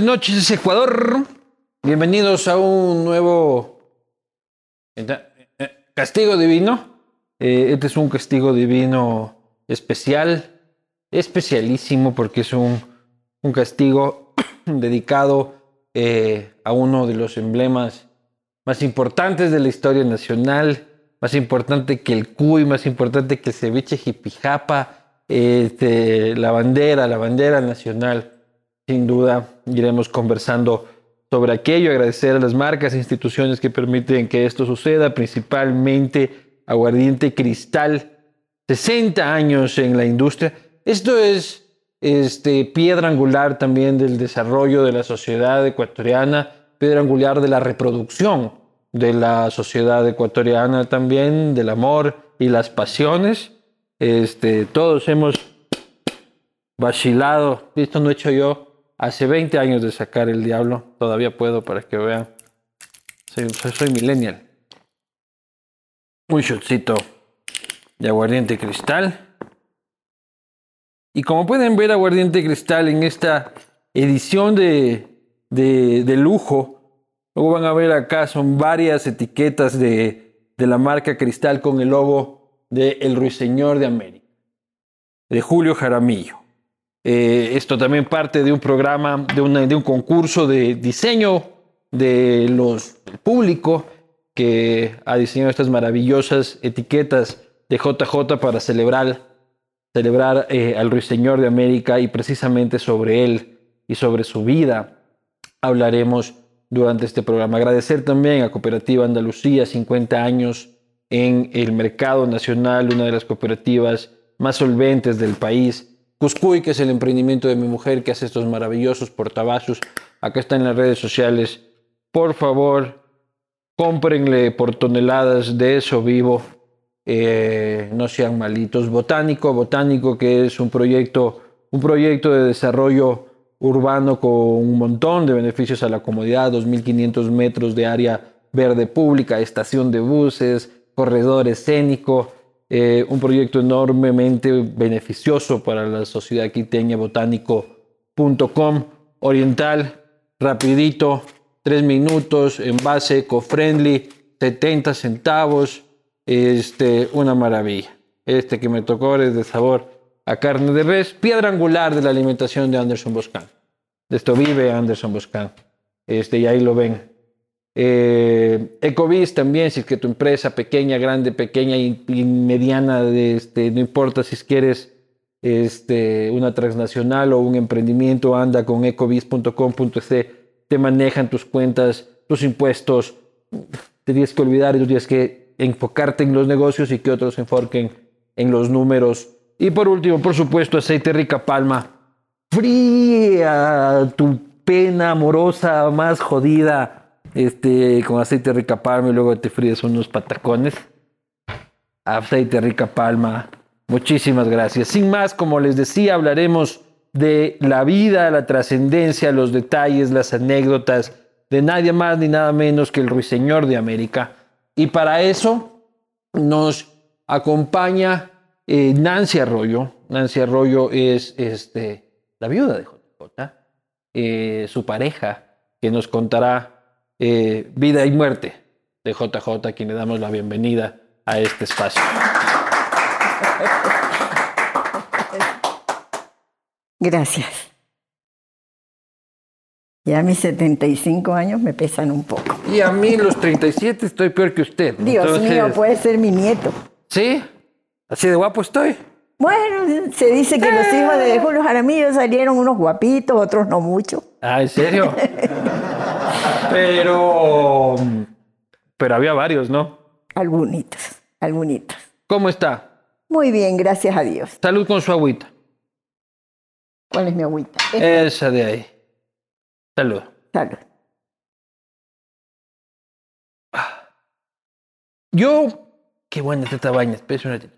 noches, Ecuador. Bienvenidos a un nuevo eh, eh, castigo divino. Eh, este es un castigo divino especial, especialísimo, porque es un, un castigo dedicado a uno de los emblemas más importantes de la historia nacional, más importante que el cuy, más importante que el ceviche jipijapa, este, la bandera, la bandera nacional. Sin duda, iremos conversando sobre aquello, agradecer a las marcas e instituciones que permiten que esto suceda, principalmente Aguardiente Cristal, 60 años en la industria. Esto es este, piedra angular también del desarrollo de la sociedad ecuatoriana, piedra angular de la reproducción de la sociedad ecuatoriana también, del amor y las pasiones. Este, todos hemos vacilado, esto no he hecho yo hace 20 años de sacar el diablo, todavía puedo para que vean. Soy, soy, millennial. Un shotcito de aguardiente cristal. Y como pueden ver, aguardiente cristal en esta edición de, de, de lujo, luego van a ver acá, son varias etiquetas de, de la marca cristal con el logo de El Ruiseñor de América, de Julio Jaramillo. Eh, esto también parte de un programa, de, un concurso de diseño de los del público que ha diseñado estas maravillosas etiquetas de JJ para celebrar, celebrar eh, al Ruiseñor de América y precisamente sobre él y sobre su vida hablaremos durante este programa. Agradecer también a Cooperativa Andalucía, 50 años en el mercado nacional, una de las cooperativas más solventes del país. Cuscuy, que es el emprendimiento de mi mujer, que hace estos maravillosos portavasos. Acá está en las redes sociales. Por favor, cómprenle por toneladas de eso vivo. Eh, no sean malitos. Botánico, Botánico, que es un proyecto, un proyecto de desarrollo urbano con un montón de beneficios a la comunidad, 2.500 metros de área verde pública, estación de buses, corredor escénico, eh, un proyecto enormemente beneficioso para la sociedad quiteña, botánico.com, oriental, rapidito, tres minutos, envase eco-friendly, 70 centavos, este, una maravilla. Este que me tocó es de sabor a carne de res, piedra angular de la alimentación de Anderson Boscan. De esto vive Anderson Boscan. Este, y ahí lo ven. Eh, también, si es que tu empresa pequeña, grande, pequeña y, mediana, de este, no importa si quieres este, una transnacional o un emprendimiento, anda con ecovis.com.es, te manejan tus cuentas, tus impuestos, te tienes que olvidar y tienes que enfocarte en los negocios y que otros se enfoquen en los números. Y por último, por supuesto, aceite rica palma. Fría tu pena amorosa más jodida este, con aceite rica palma y luego te fríes unos patacones. Aceite rica palma. Muchísimas gracias. Sin más, como les decía, hablaremos de la vida, la trascendencia, los detalles, las anécdotas de nadie más ni nada menos que el Ruiseñor de América. Y para eso nos acompaña eh, Nancy Arroyo. Nancy Arroyo es este, la viuda de JJ, eh, su pareja, que nos contará eh, vida y muerte de JJ, a quien le damos la bienvenida a este espacio. Gracias. Ya mis 75 años me pesan un poco. Y a mí los 37 estoy peor que usted. Dios Entonces, mío, puede ser mi nieto. ¿Sí? ¿Así de guapo estoy? Bueno, se dice que los hijos de Julio Jaramillo salieron unos guapitos, otros no mucho. Ah, ¿en serio? pero... Pero había varios, ¿no? Algunitos, algunitos. ¿Cómo está? Muy bien, gracias a Dios. Salud con su agüita. ¿Cuál es mi agüita? Esa de ahí. Salud. Salud. Yo... Qué buena esta baña. Espérese un ratito.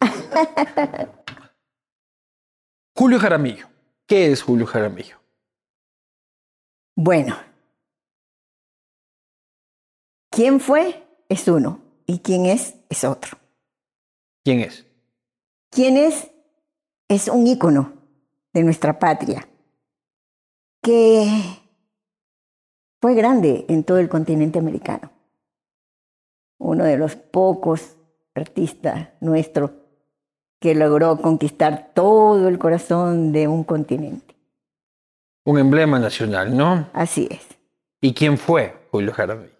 Julio Jaramillo. ¿Qué es Julio Jaramillo? Bueno, ¿Quién fue? Es uno. ¿Y quién es? Es otro. ¿Quién es? ¿Quién es? Es un ícono de nuestra patria que fue grande en todo el continente americano. Uno de los pocos artistas nuestros que logró conquistar todo el corazón de un continente. Un emblema nacional, ¿no? Así es. ¿Y quién fue Julio Jaramillo?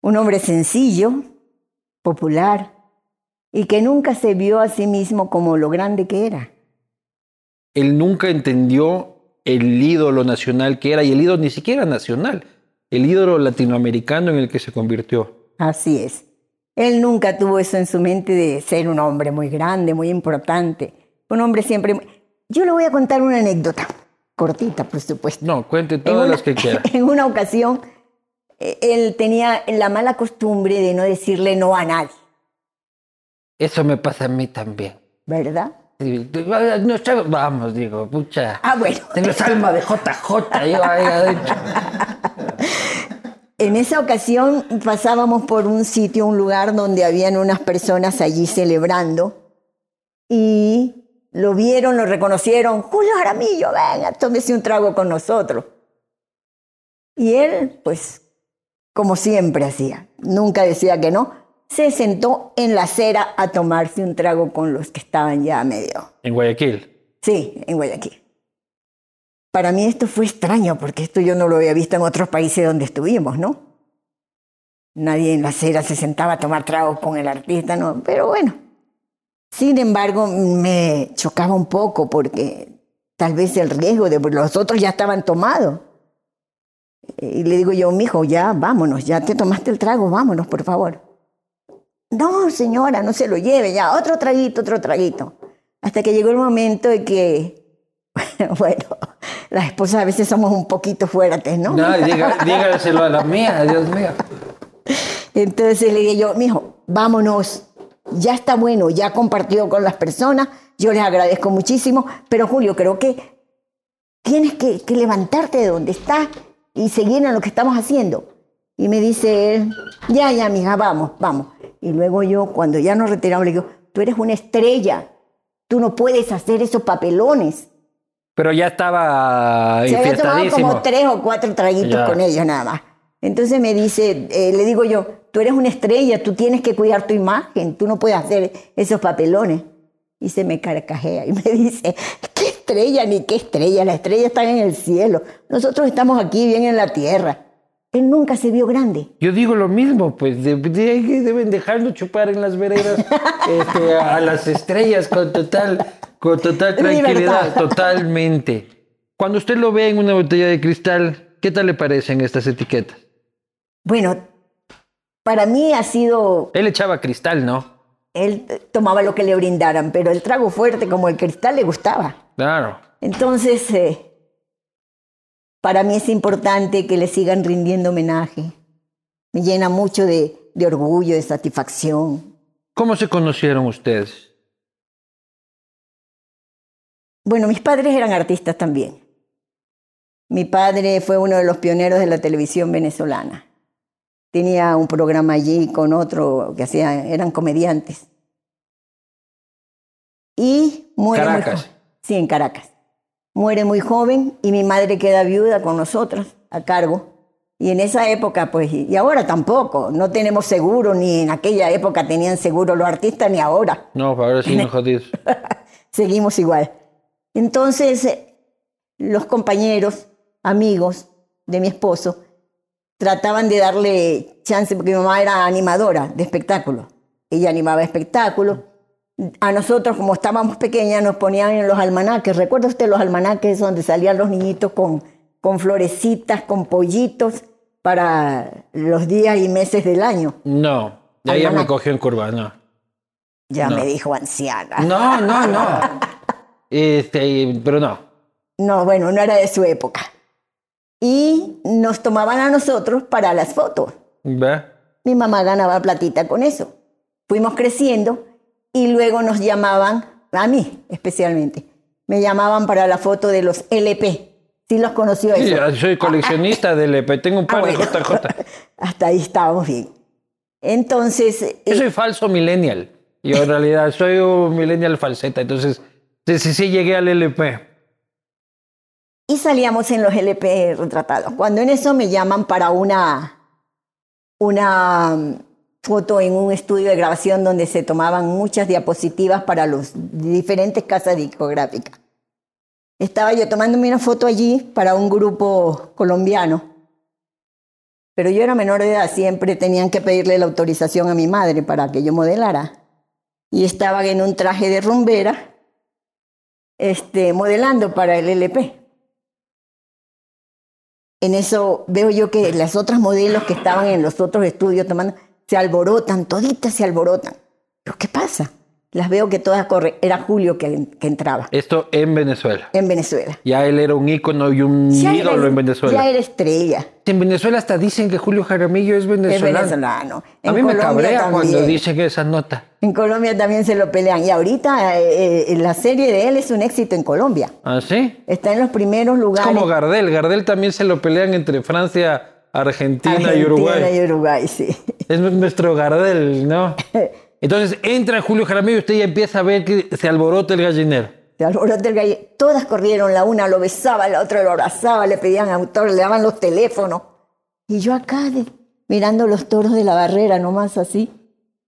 Un hombre sencillo, popular, y que nunca se vio a sí mismo como lo grande que era. Él nunca entendió el ídolo nacional que era, y el ídolo ni siquiera nacional, el ídolo latinoamericano en el que se convirtió. Así es. Él nunca tuvo eso en su mente de ser un hombre muy grande, muy importante. Un hombre siempre... Yo le voy a contar una anécdota, cortita, por supuesto. No, cuente todas una, las que quiera. En una ocasión, él tenía la mala costumbre de no decirle no a nadie. Eso me pasa a mí también. ¿Verdad? Sí, vamos, digo, pucha. Ah, bueno. Tengo alma de JJ, ahí adentro. En esa ocasión pasábamos por un sitio, un lugar donde habían unas personas allí celebrando y lo vieron, lo reconocieron. Julio Jaramillo, venga, tómese un trago con nosotros. Y él, pues, como siempre hacía, nunca decía que no, se sentó en la acera a tomarse un trago con los que estaban ya medio. ¿En Guayaquil? Sí, en Guayaquil. Para mí esto fue extraño porque esto yo no lo había visto en otros países donde estuvimos, ¿no? Nadie en la acera se sentaba a tomar tragos con el artista, ¿no? Pero bueno. Sin embargo, me chocaba un poco porque tal vez el riesgo de los otros ya estaban tomados. Y le digo yo, mijo, ya vámonos, ya te tomaste el trago, vámonos, por favor. No, señora, no se lo lleve, ya, otro traguito, otro traguito. Hasta que llegó el momento de que, bueno, las esposas a veces somos un poquito fuertes, ¿no? No, dígaselo a la mía, Dios mío. Entonces le dije yo, mijo, vámonos, ya está bueno, ya compartido con las personas, yo les agradezco muchísimo, pero Julio, creo que tienes que, que levantarte de donde estás y seguir en lo que estamos haciendo. Y me dice él, ya, ya, mija, vamos, vamos. Y luego yo, cuando ya nos retiramos, le digo, tú eres una estrella, tú no puedes hacer esos papelones. Pero ya estaba Se había tomado como tres o cuatro traguitos con ellos nada más. Entonces me dice, eh, le digo yo, tú eres una estrella, tú tienes que cuidar tu imagen, tú no puedes hacer esos papelones. Y se me carcajea y me dice, ¿qué estrella ni qué estrella? Las estrellas están en el cielo. Nosotros estamos aquí bien en la tierra. Él nunca se vio grande. Yo digo lo mismo, pues de, deben dejarlo chupar en las veredas este, a las estrellas con total, con total tranquilidad, totalmente. Cuando usted lo ve en una botella de cristal, ¿qué tal le parecen estas etiquetas? Bueno, para mí ha sido... Él echaba cristal, ¿no? Él tomaba lo que le brindaran, pero el trago fuerte como el cristal le gustaba. Claro. Entonces, eh, para mí es importante que le sigan rindiendo homenaje. Me llena mucho de, de orgullo, de satisfacción. ¿Cómo se conocieron ustedes? Bueno, mis padres eran artistas también. Mi padre fue uno de los pioneros de la televisión venezolana. Tenía un programa allí con otro que hacían, eran comediantes. Y muere Caracas. Sí, en Caracas muere muy joven y mi madre queda viuda con nosotros a cargo. Y en esa época, pues, y ahora tampoco, no tenemos seguro, ni en aquella época tenían seguro los artistas, ni ahora. No, ahora sí nos. Seguimos igual. Entonces, eh, los compañeros, amigos de mi esposo, trataban de darle chance, porque mi mamá era animadora de espectáculos. Ella animaba espectáculos a nosotros, como estábamos pequeñas, nos ponían en los almanaques. ¿Recuerda usted los almanaques donde salían los niñitos con, con florecitas, con pollitos para los días y meses del año? No, ella me cogió en curva, no. Ya me dijo anciana. No, no, no. Este, pero no. No, bueno, no era de su época. Y nos tomaban a nosotros para las fotos. ¿Ve? Mi mamá ganaba platita con eso. Fuimos creciendo y luego nos llamaban, a mí especialmente, me llamaban para la foto de los LP. ¿Sí los conoció Sí, soy coleccionista de LP, tengo un par de JJ. Ah, hasta ahí estábamos bien. Entonces, eh, Yo soy falso millennial. Yo en realidad soy un millennial falseta. Entonces, sí, sí, sí llegué al LP. y salíamos en los LP retratados. Cuando en eso me llaman para una, una foto en un estudio de grabación donde se tomaban muchas diapositivas para los diferentes casas discográficas. Estaba yo tomándome una foto allí para un grupo colombiano, pero yo era menor de edad, siempre tenían que pedirle la autorización a mi madre para que yo modelara. Y estaba en un traje de rumbera, este, modelando para el LP. En eso veo yo que las otras modelos que estaban en los otros estudios tomando se alborotan, toditas se alborotan. ¿Pero qué pasa? Las veo que todas corren. Era Julio que, que entraba Esto en Venezuela. en Venezuela. Ya él era un ícono y un Ya era- ídolo en Venezuela. Ya era estrella. En Venezuela hasta dicen que Julio Jaramillo es Es venezolano. venezolano. A En mí me Colombia cabrea cuando también. dicen esa nota. En Colombia también se lo pelean. Y ahorita eh, eh, la serie de él es un éxito en Colombia. ¿Ah, sí? Está en los primeros Es lugares. como Gardel. Gardel también se lo pelean entre Francia, Argentina, y Argentina Uruguay. y Uruguay, sí. Es nuestro Gardel, ¿no? Entonces entra Julio Jaramillo y usted ya empieza a ver que se alborota el gallinero. Se alborotó el gallo. Todas corrieron, la una lo besaba, la otra lo abrazaba, le pedían autor, le daban los teléfonos. Y yo acá de- mirando los toros de la barrera, nomás así.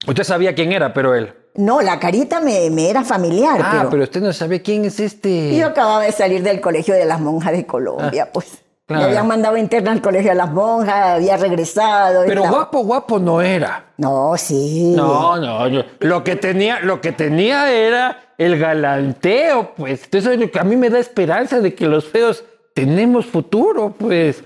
Usted sabía quién era, pero él. No, la carita me, me era familiar, Ah, pero, pero usted no sabía quién es este. yo acababa de salir del colegio de las monjas de Colombia, pues. Claro. Habían mandado interna al colegio de las monjas, había regresado. Pero estaba- guapo, guapo no era. No, sí. No, no, yo- lo que tenía, lo que tenía era el galanteo, pues. Eso es lo que a mí me da esperanza de que los feos tenemos futuro, pues.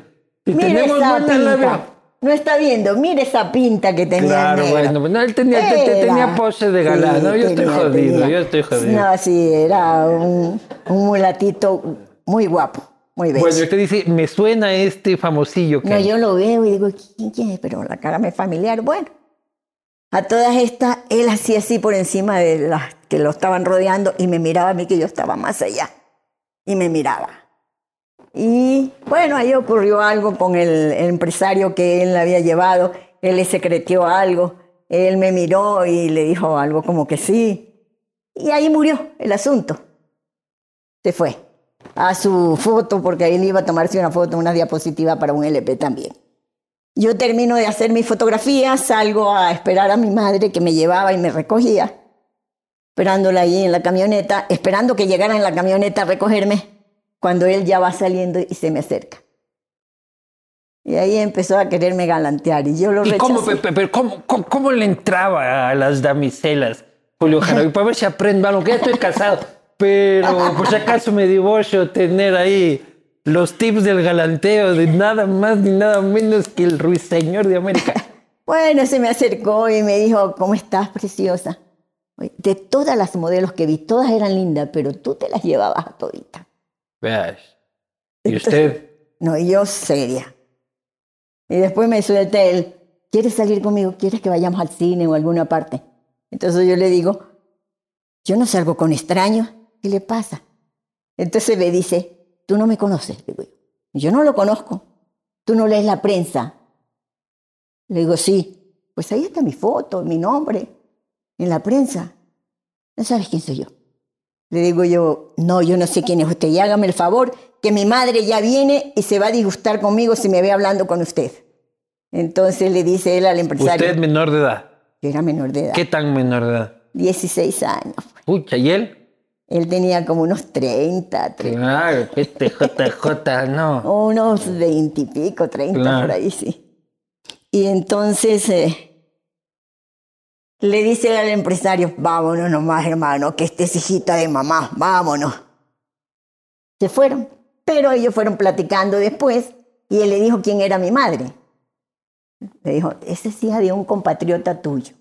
Y Mira tenemos esa buena pinta. labia. No está viendo, mira esa pinta que tenía. Claro, el negro. bueno, pues, no, él tenía, te- te- tenía pose de galán. Sí, no, yo estoy jodido, tenía. yo estoy jodido. No, sí, era un, un mulatito muy guapo, muy. Bueno, usted dice, me suena este famosillo que no, hay. yo lo veo y digo, ¿quién, quién es? Pero la cara me es familiar. Bueno, a todas estas, él hacía así por encima de las que lo estaban rodeando y me miraba a mí que yo estaba más allá. Y me miraba. Y bueno, ahí ocurrió algo con el, el empresario que él había llevado. Él le secretió algo. Él me miró y le dijo algo como que sí. Y ahí murió el asunto. Se fue a su foto porque él iba a tomarse una foto, una diapositiva para un LP también. Yo termino de hacer mis fotografías, salgo a esperar a mi madre que me llevaba y me recogía, esperándola ahí en la camioneta, esperando que llegara en la camioneta a recogerme, cuando él ya va saliendo y se me acerca. Y ahí empezó a quererme galantear y yo lo ¿Y rechacé. cómo, pe- pe- pero cómo, cómo, cómo le entraba a las damiselas, Julio Jaramillo? Para ver si aprendo algo, que ya estoy casado. Pero por si acaso me divorcio, tener ahí los tips del galanteo de nada más ni nada menos que el ruiseñor de América. Bueno, se me acercó y me dijo, ¿cómo estás, preciosa? De todas las modelos que vi, todas eran lindas, pero tú te las llevabas a toditas. Veas. ¿Y usted? No, yo seria. Y después me suelta él, ¿quieres salir conmigo? ¿Quieres que vayamos al cine o a alguna parte? Entonces yo le digo, yo no salgo con extraños. ¿Qué le pasa? Entonces me dice, tú no me conoces. Le digo yo, yo no lo conozco. Tú no lees la prensa. Le digo, sí. Pues ahí está mi foto, mi nombre, en la prensa. No sabes quién soy yo. Le digo yo, no, yo no sé quién es usted y hágame el favor que mi madre ya viene y se va a disgustar conmigo si me ve hablando con usted. Entonces le dice él al empresario, Usted menor de edad. que era menor de edad, ¿Qué tan menor de edad? 16 años. Pucha, ¿y él? Él tenía como unos 30, 30 Claro, este JJ, no. unos 20 y pico, 30 Claro. por ahí, sí. Y entonces eh, le dice al empresario, vámonos nomás, hermano, que este es hijita de mamá, vámonos. Se fueron, pero ellos fueron platicando después y él le dijo quién era mi madre. Le dijo, esa es hija de un compatriota tuyo.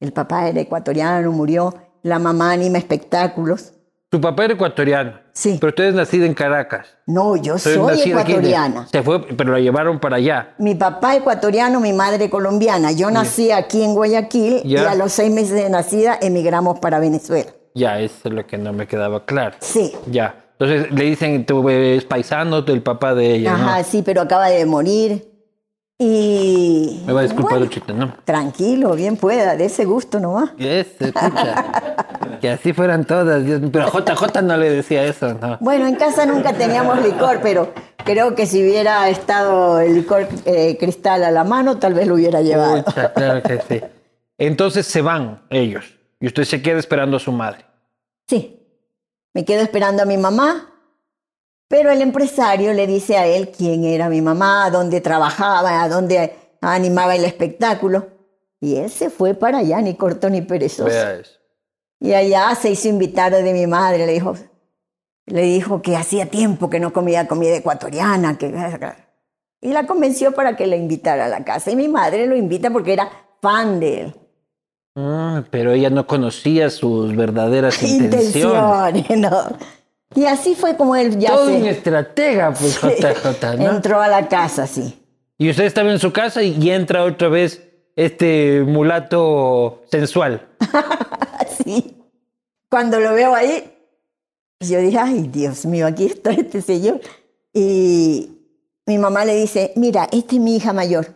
El papá era ecuatoriano, murió, la mamá anima espectáculos. Su papá era ecuatoriano. Sí. Pero usted es nacido en Caracas. No, yo soy ecuatoriana. Se fue, pero la llevaron para allá. Mi papá ecuatoriano, mi madre colombiana. Yo nací aquí en Guayaquil y a los seis meses de nacida emigramos para Venezuela. Ya, eso es lo que no me quedaba claro. Sí. Ya. Entonces le dicen, tú eres paisano del papá de ella, ¿no? Ajá, sí, pero acaba de morir. Y Me va a disculpar, Bueno. Luchita, ¿no? Tranquilo, bien pueda, de ese gusto nomás. Ese, pucha. que así fueran todas. Pero JJ no le decía eso, ¿no? Bueno, en casa nunca teníamos licor, pero creo que si hubiera estado el licor eh, cristal a la mano, tal vez lo hubiera llevado. Pucha, claro que sí. Entonces se van ellos. Y usted se queda esperando a su madre. Sí, me quedo esperando a mi mamá, pero el empresario le dice a él quién era mi mamá, dónde trabajaba, a dónde animaba el espectáculo. Y él se fue para allá, ni corto ni perezoso. Y allá se hizo invitar de mi madre, le dijo, le dijo que hacía tiempo que no comía comida ecuatoriana, que y la convenció para que la invitara a la casa. Y mi madre lo invita porque era fan de él. Ah, pero ella no conocía sus verdaderas intenciones. Intenciones, no. Y así fue como él ya Todo se- un estratega, pues, JJ, ¿no? entró a la casa, sí. Y usted estaba en su casa y entra otra vez este mulato sensual. Así. Cuando lo veo ahí, yo dije, ay, Dios mío, aquí está este señor. Y mi mamá le dice, mira, esta es mi hija mayor.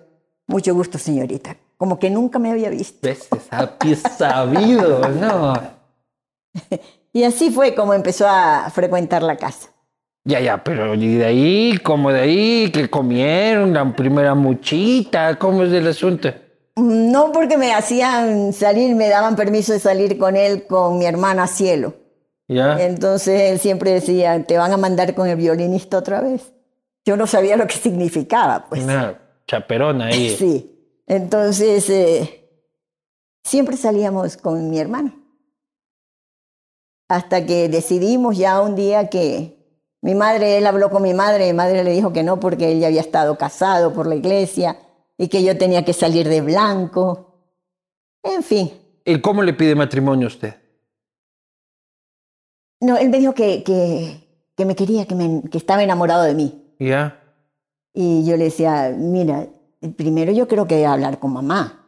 Mucho gusto, señorita. Como que nunca me había visto. ¿Ves? Es sabido, ¿no? Y así fue como empezó a frecuentar la casa. Ya, ya, pero ¿y de ahí? ¿Cómo de ahí? ¿Que comieron la primera muchita? ¿Cómo es el asunto? No porque me hacían salir, me daban permiso de salir con él, con mi hermana Cielo. ¿Ya? Entonces él siempre decía, te van a mandar con el violinista otra vez. Yo no sabía lo que significaba, pues. Una chaperona ahí. Sí. Entonces, eh, siempre salíamos con mi hermano. Hasta que decidimos ya un día que mi madre, él habló con mi madre, mi madre le dijo que no porque él ya había estado casado por la iglesia y que yo tenía que salir de blanco. En fin. ¿Y cómo le pide matrimonio a usted? No, él me dijo que, que, que me quería, que, me- que estaba enamorado de mí. ¿Ya? Y yo le decía, mira, primero yo creo que voy a hablar con mamá.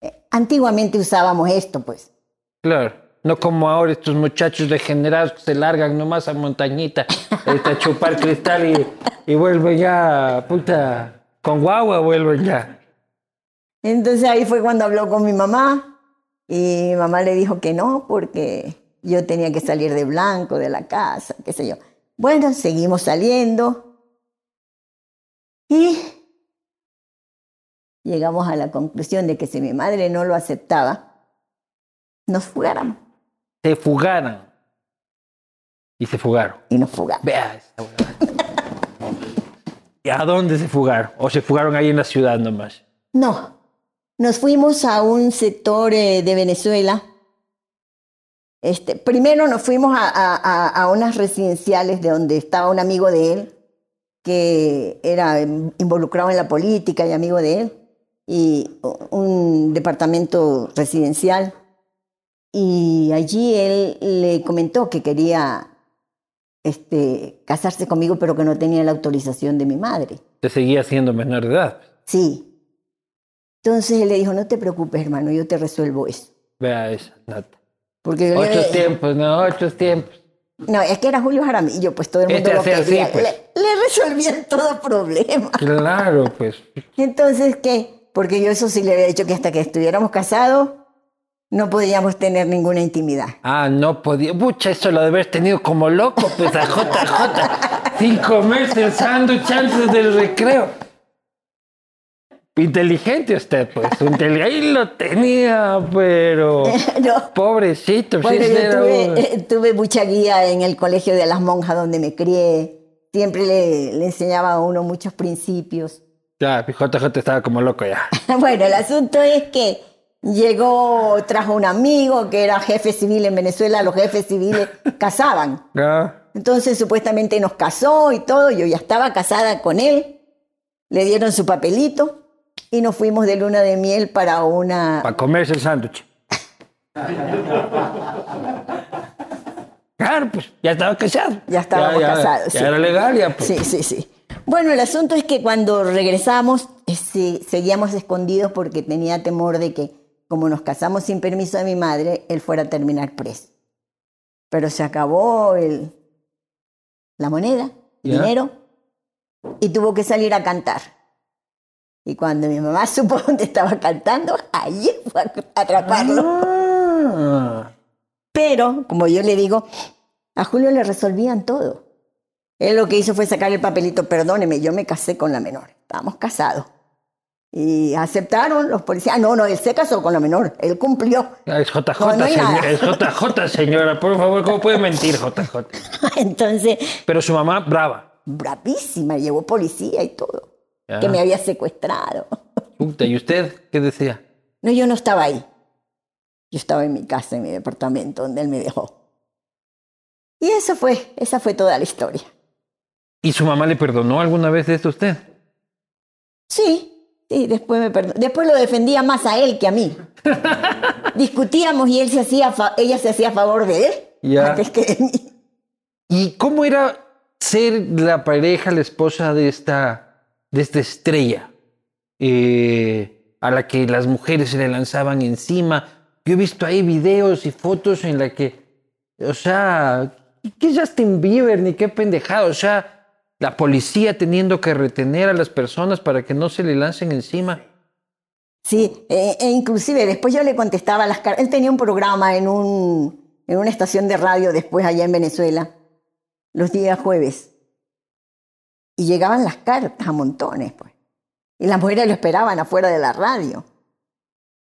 Eh, Antiguamente usábamos esto, pues. Claro. No como ahora estos muchachos degenerados que se largan nomás a montañita este, a chupar cristal y, y vuelven ya, puta, con guagua vuelven ya. Entonces ahí fue cuando habló con mi mamá y mi mamá le dijo que no porque yo tenía que salir de blanco de la casa, qué sé yo. Bueno, seguimos saliendo y llegamos a la conclusión de que si mi madre no lo aceptaba, nos fugáramos Se fugaran. Y se fugaron. y nos fugamos. Vea esa. ¿Y a dónde se fugaron? ¿O se fugaron ahí en la ciudad nomás? No, nos fuimos a un sector eh, de Venezuela. Este, primero nos fuimos a, a- a- unas residenciales de donde estaba un amigo de él, que era involucrado en la política y amigo de él, y un departamento residencial. Y allí él le comentó que quería este, casarse conmigo, pero que no tenía la autorización de mi madre. Se seguía siendo menor de edad. Sí. Entonces él le dijo, no te preocupes, hermano, yo te resuelvo eso. Vea esa nota. Porque le- Otros tiempos, no, otros tiempos. No, es que era Julio Jaramillo, pues todo el mundo Este lo hacía así, quería. pues. Le, le resolvían todo problema. Claro, pues. Entonces, ¿qué? Porque yo eso sí le había dicho que hasta que estuviéramos casados no podíamos tener ninguna intimidad. Ah, no podía. Pucha, eso lo de haber tenido como loco, pues a JJ. Sin comerse el sándwich antes del recreo. Inteligente usted, pues. Ahí lo tenía, pero. No. Pobrecito, sí, Bueno, yo tuve, eh, tuve mucha guía en el colegio de las monjas donde me crié. Siempre le, le enseñaba a uno muchos principios. Ya, JJ estaba como loco ya. Bueno, el asunto es que llegó, trajo un amigo que era jefe civil en Venezuela, los jefes civiles casaban. Ya. Entonces supuestamente nos casó y todo, yo ya estaba casada con él, le dieron su papelito y nos fuimos de luna de miel para una... Para comerse el sándwich. Claro, pues, ya estaba casado. Ya estábamos ya, casados. Ya sí. era legal, ya, pues. Sí, sí, sí. Bueno, el asunto es que cuando regresamos, eh, seguíamos escondidos porque tenía temor de que, como nos casamos sin permiso de mi madre, él fuera a terminar preso. Pero se acabó el, la moneda, el dinero, y tuvo que salir a cantar. Y cuando mi mamá supo dónde estaba cantando, ahí fue a atraparlo. Ah. Pero, como yo le digo, a Julio le resolvían todo. Él lo que hizo fue sacar el papelito, perdóneme, yo me casé con la menor, estábamos casados. Y aceptaron los policías. Ah, no, no, él se casó con la menor, él cumplió. Ah, Es JJ, No, no hay señora, es JJ, señora. Por favor, ¿cómo puede mentir, JJ? Entonces, Pero su mamá, brava. bravísima, llevó policía y todo, que me había secuestrado. Puta, ¿y usted qué decía? No, yo no estaba ahí. Yo estaba en mi casa, en mi departamento, donde él me dejó. Y eso fue, esa fue toda la historia. ¿Y su mamá le perdonó alguna vez esto a usted? Sí, sí, después me perdonó. Después lo defendía más a él que a mí. Discutíamos y él se hacía ella se hacía a favor de él Ya. antes que de mí. ¿Y cómo era ser la pareja, la esposa de esta, de esta estrella? eh, a la que las mujeres se le lanzaban encima. Yo he visto ahí videos y fotos en la que, o sea, ¿qué Justin Bieber ni qué pendejada? O sea, la policía teniendo que retener a las personas para que no se le lancen encima. Sí, e, e inclusive después yo le contestaba las cartas. Él tenía un programa en, un, en una estación de radio después allá en Venezuela, los días jueves. Y llegaban las cartas a montones, pues. Y las mujeres lo esperaban afuera de la radio.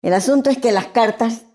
El asunto es que las cartas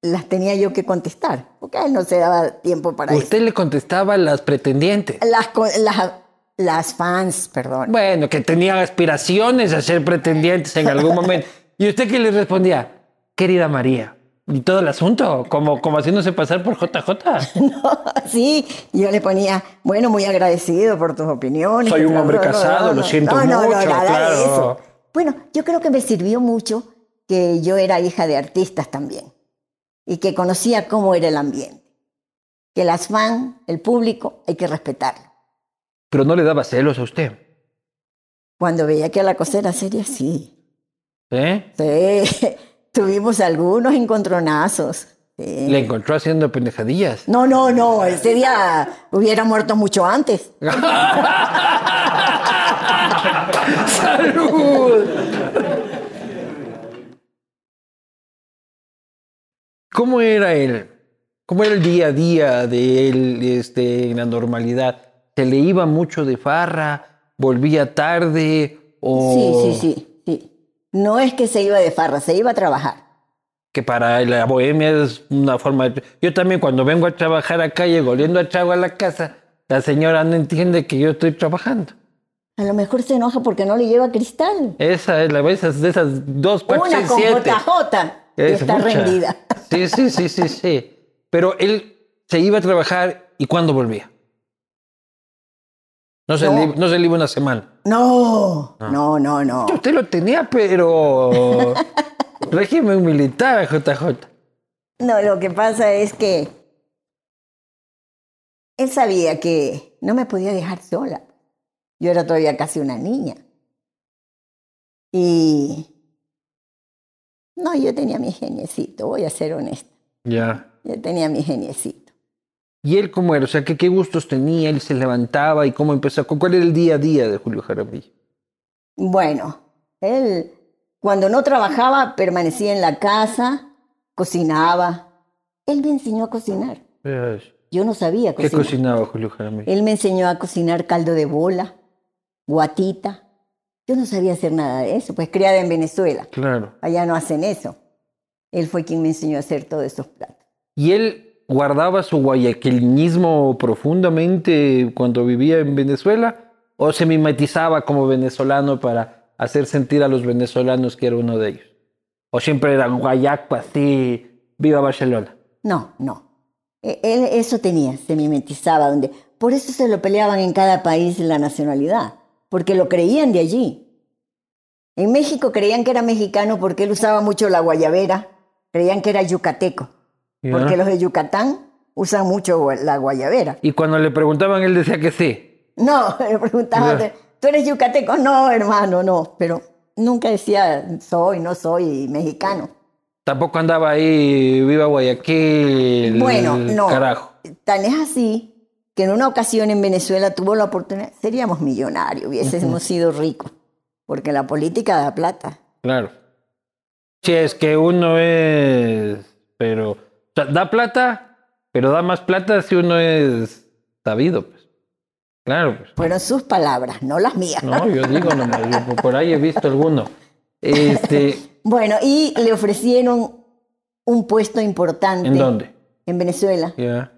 las tenía yo que contestar, porque a él no se daba tiempo para Usted le contestaba a las pretendientes. eso. Las, las fans, perdón. Bueno, que tenían aspiraciones a ser pretendientes en algún momento. ¿Y usted qué le respondía? Querida María. ¿Y todo el asunto? Como, como haciéndose pasar por JJ. No, sí, yo le ponía, bueno, muy agradecido por tus opiniones. Soy un hombre no, no, casado, no, lo siento No, no, no, mucho, nada de claro. eso. Bueno, yo creo que me sirvió mucho que yo era hija de artistas también y que conocía cómo era el ambiente. Que las fans, el público, hay que respetarlo. Pero no le daba celos a usted. Cuando veía que la cosa era seria, sí. ¿Eh? Sí, tuvimos algunos encontronazos. sí. Le encontró haciendo pendejadillas. No, no, no, ese día hubiera muerto mucho antes. ¡Salud! ¿Cómo era él? ¿Cómo era el día a día de él este, en la normalidad? ¿Se le iba mucho de farra? ¿Volvía tarde? ¿O Sí, sí, sí, sí. No es que se iba de farra, se iba a trabajar. que para la bohemia es una forma de... Yo también cuando vengo a trabajar acá y oliendo a chavo a la casa, la señora no entiende que yo estoy trabajando. A lo mejor se enoja porque no le lleva cristal. Esa es la vez de esas dos, cuatro, Una seis, con siete. JJ Es está mucha. rendida. Sí, sí, sí, sí, sí. Pero él se iba a trabajar y ¿cuándo volvía? No se, No. se le iba una semana. No, no, no, no. Usted lo tenía, pero... régimen militar, JJ. No, lo que pasa es que él sabía que no me podía dejar sola. Yo era todavía casi una niña. Y no, yo tenía mi geniecito, voy a ser honesta. Ya. Yo tenía mi geniecito. ¿Y él cómo era? O sea, ¿qué, qué gustos tenía? ¿Él se levantaba y cómo empezó? ¿Cuál era el día a día de Julio Jaramillo? Bueno, él cuando no trabajaba permanecía en la casa, cocinaba. Él me enseñó a cocinar. Yo no sabía ¿Qué cocinar. cocinaba Julio Jaramillo? Él me enseñó a cocinar caldo de bola, guatita. Yo no sabía hacer nada de eso, pues criada en Venezuela. Claro. Allá no hacen eso. Él fue quien me enseñó a hacer todos esos platos. ¿Y él guardaba su guayaquileñismo profundamente cuando vivía en Venezuela? ¿O se mimetizaba como venezolano para hacer sentir a los venezolanos que era uno de ellos? ¿O siempre era guayaco así, viva Barcelona? No, no. E- Él eso tenía, se mimetizaba. Donde... Por eso se lo peleaban en cada país la nacionalidad, porque lo creían de allí. En México creían que era mexicano porque él usaba mucho la guayabera, creían que era yucateco, Porque los de Yucatán usan mucho la guayabera. Y cuando le preguntaban, él decía que sí. No, le preguntaba, Ya. ¿tú eres yucateco? No, hermano, no. Pero nunca decía, soy, no soy mexicano. Tampoco andaba ahí, viva Guayaquil. Bueno, no. Carajo. Tan es así que en una ocasión en Venezuela tuvo la oportunidad, seríamos millonarios, hubiésemos sido ricos. porque la política da plata. Claro. Si es que uno es, pero, sea, da plata, pero da más plata si uno es sabido, pues. Claro, pues. Fueron sus palabras, no las mías. No, yo digo nomás, yo por ahí he visto alguno. Este, Bueno, y le ofrecieron un puesto importante ¿en dónde? en Venezuela Ya.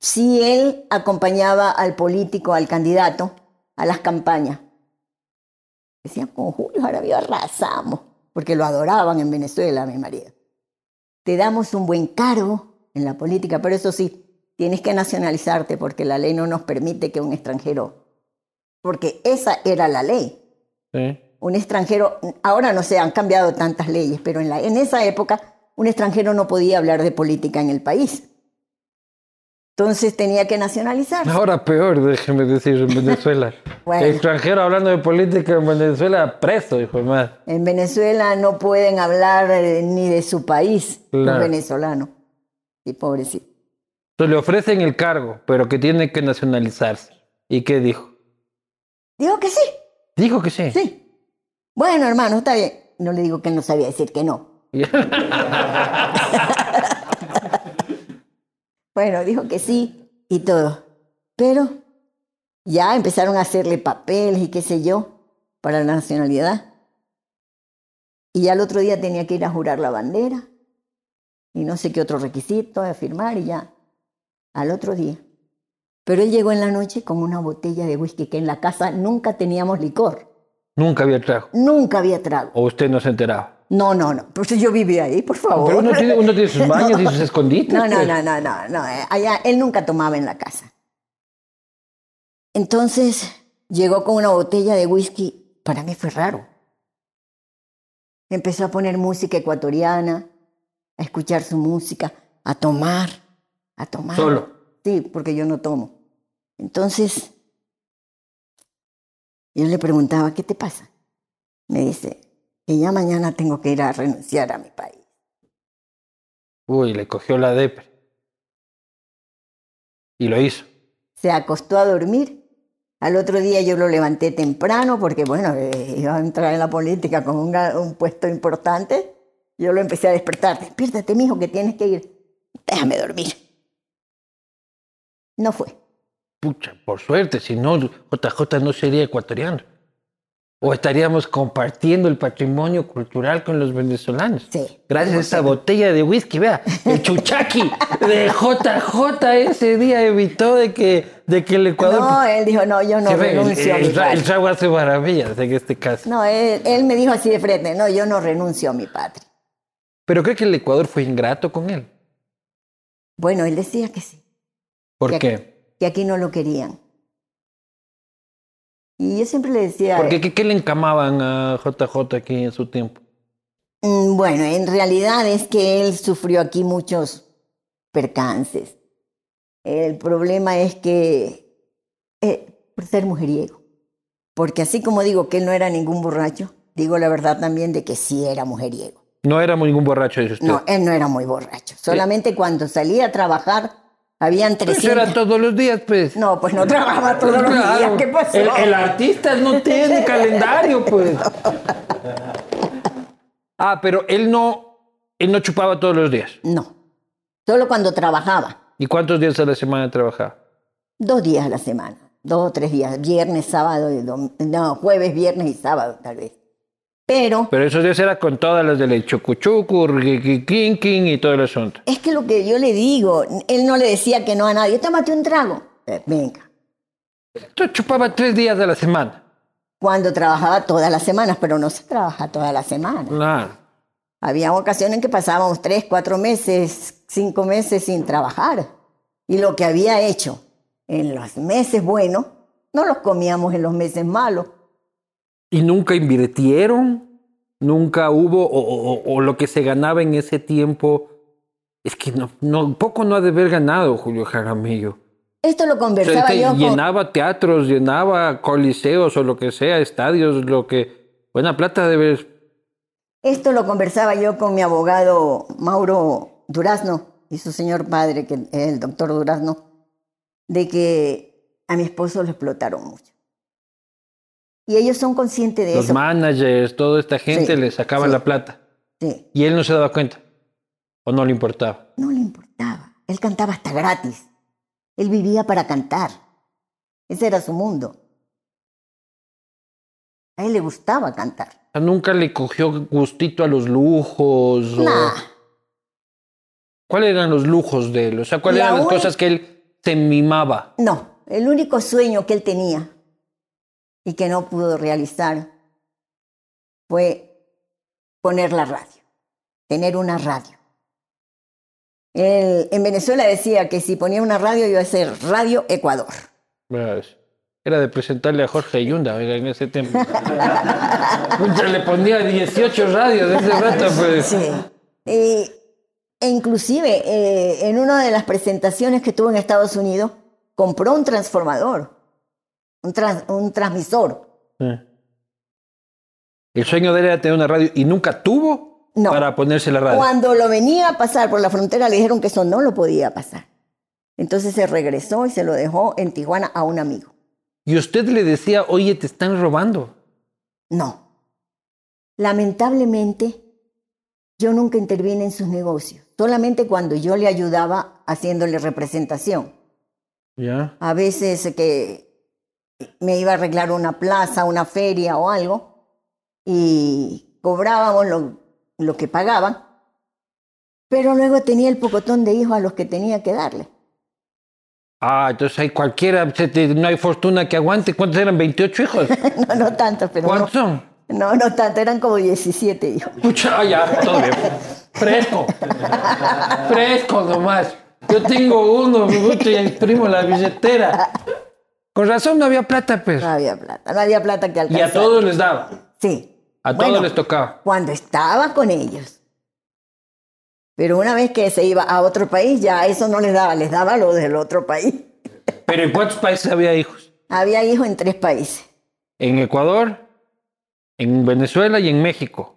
si él acompañaba al político, al candidato, a las campañas. Decían, con Julio Jaramillo arrasamos, porque lo adoraban en Venezuela, mi marido. Te damos un buen cargo en la política, pero eso sí, tienes que nacionalizarte porque la ley no nos permite que un extranjero, porque esa era la ley. Sí. Un extranjero, ahora no sé, han cambiado tantas leyes, pero en, la, en esa época un extranjero no podía hablar de política en el país. Entonces tenía que nacionalizarse. Ahora peor, déjeme decir, en Venezuela. Bueno. Extranjero hablando de política en Venezuela, preso, hijo de madre. En Venezuela no pueden hablar eh, ni de su país los Claro. venezolanos. Y pobrecito. Entonces le ofrecen el cargo, pero que tiene que nacionalizarse. ¿Y qué dijo? Digo que sí, Dijo que sí. sí. Bueno, hermano, está bien. No le digo que no sabía decir que no. Bueno, dijo que sí y todo. Pero ya empezaron a hacerle papeles y qué sé yo para la nacionalidad. Y ya el otro día tenía que ir a jurar la bandera y no sé qué otro requisito, a firmar y ya. Al otro día. Pero él llegó en la noche con una botella de whisky que en la casa nunca teníamos licor. Nunca había trago. Nunca había trago. ¿O usted no se enteraba? No, no, no. Pues yo vivía ahí, por favor. Pero uno tiene, uno tiene sus baños y sus escondites. No, no, pues. no, no, no, no. Allá él nunca tomaba en la casa. Entonces llegó con una botella de whisky. Para mí fue raro. Empezó a poner música ecuatoriana, a escuchar su música, a tomar, a tomar. Solo. Sí, porque yo no tomo. Entonces, yo le preguntaba, ¿qué te pasa? Me dice, que ya mañana tengo que ir a renunciar a mi país. Uy, le cogió la depre. Y lo hizo. se acostó a dormir. Al otro día yo lo levanté temprano porque, bueno, eh, iba a entrar en la política con un, un puesto importante. Yo lo empecé a despertar. Despiértate, mijo, que tienes que ir. Déjame dormir. No fue. Pucha, por suerte, si no, JJ no sería ecuatoriano. O estaríamos compartiendo el patrimonio cultural con los venezolanos. Sí. Gracias a esa botella de whisky, vea, el chuchaqui de JJ ese día evitó de que, de que el Ecuador... No, él dijo, no, yo no Se ve, el, renuncio a mi el, trago hace maravillas en este caso. No, él, él me dijo así de frente, no, yo no renuncio a mi patria. Pero cree que el Ecuador fue ingrato con él. Bueno, él decía que sí, ¿Por Que- qué? que aquí no lo querían. Y yo siempre le decía... Porque ¿qué, qué le encamaban a JJ aquí en su tiempo? Mm, Bueno, en realidad es que él sufrió aquí muchos percances. El problema es que, eh, por ser mujeriego, porque así como digo que él no era ningún borracho, digo la verdad también de que sí era mujeriego. No éramos ningún borracho, dice usted. No, él no era muy borracho. Solamente cuando salía a trabajar, habían Pero eso 300... era todos los días, pues. No, pues no trabajaba todos los días. Claro. ¿Qué pasó? El, el artista no tiene calendario, pues. Ah, pero él no, él no chupaba todos los días. No, solo cuando trabajaba. ¿Y cuántos días a la semana trabajaba? Dos días a la semana, dos o tres días, viernes, sábado, y no, jueves, viernes y sábado tal vez. Pero Pero esos días era con todas las de la chucuchucu, riquiquinquin y todo el asunto. es que lo que yo le digo, él no le decía que no a nadie, tómate un trago. Eh, venga, Entonces chupaba tres días a la semana. cuando trabajaba todas las semanas, pero no se trabaja todas las semanas. Claro. Había ocasiones en que pasábamos tres, cuatro meses, cinco meses sin trabajar. Y lo que había hecho en los meses buenos, no los comíamos en los meses malos. ¿Y nunca invirtieron? ¿Nunca hubo? O, o- o lo que se ganaba en ese tiempo? Es que no, no, poco no ha de haber ganado Julio Jaramillo. Esto lo O sea, conversaba yo con... llenaba teatros, llenaba coliseos o lo que sea, estadios, lo que... Buena plata de ver. Esto lo conversaba yo con mi abogado Mauro Durazno y su señor padre, que es el doctor Durazno, de que a mi esposo lo explotaron mucho. Y ellos son conscientes de Los eso. managers, toda esta gente Sí, le sacaban sí. la plata. Sí. Y él no se daba cuenta. O no le importaba. No le importaba. Él cantaba hasta gratis. Él vivía para cantar. Ese era su mundo. A él le gustaba cantar. O sea, nunca le cogió gustito a los lujos. o- Nah. ¿Cuáles eran los lujos de él? O sea, ¿cuáles eran las cosas que él se mimaba? No, el único sueño que él tenía y que no pudo realizar fue poner la radio, tener una radio. Él, en Venezuela decía que si ponía una radio iba a ser Radio Ecuador. Pues, Era de presentarle a Jorge Yunda, en ese tiempo. Le ponía 18 radios de ese rato, pues. Sí. Y- e inclusive eh, en una de las presentaciones que tuvo en Estados Unidos compró un transformador, un, trans- un transmisor. Sí. El sueño de él era tener una radio y nunca tuvo No. para ponerse la radio. Cuando lo venía a pasar por la frontera le dijeron que eso no lo podía pasar. Entonces se regresó y se lo dejó en Tijuana a un amigo. Y usted le decía, oye, te están robando. No. Lamentablemente, yo nunca intervine en sus negocios, solamente cuando yo le ayudaba haciéndole representación. ¿Ya? A veces que me iba a arreglar una plaza, una feria o algo, y cobrábamos lo, lo que pagaban, pero luego tenía el pocotón de hijos a los que tenía que darle. Ah, entonces hay cualquiera, no hay fortuna que aguante. ¿Cuántos eran? ¿28 hijos? no, no tanto, pero ¿Cuántos son? no, no tanto, eran como 17 hijos. Pucha, ya, todo bien. Fresco. Fresco nomás. Yo tengo uno, me gusta y imprimo la billetera. Con razón no había plata, pues. No había plata, no había plata que Y alcanzar. a todos les daba. Sí. A Bueno, todos les tocaba. Cuando estaba con ellos. Pero una vez que se iba a otro país, ya eso no les daba, les daba lo del otro país. Pero ¿en cuántos países había hijos? Había hijos en tres países. En Ecuador, en Venezuela y en México.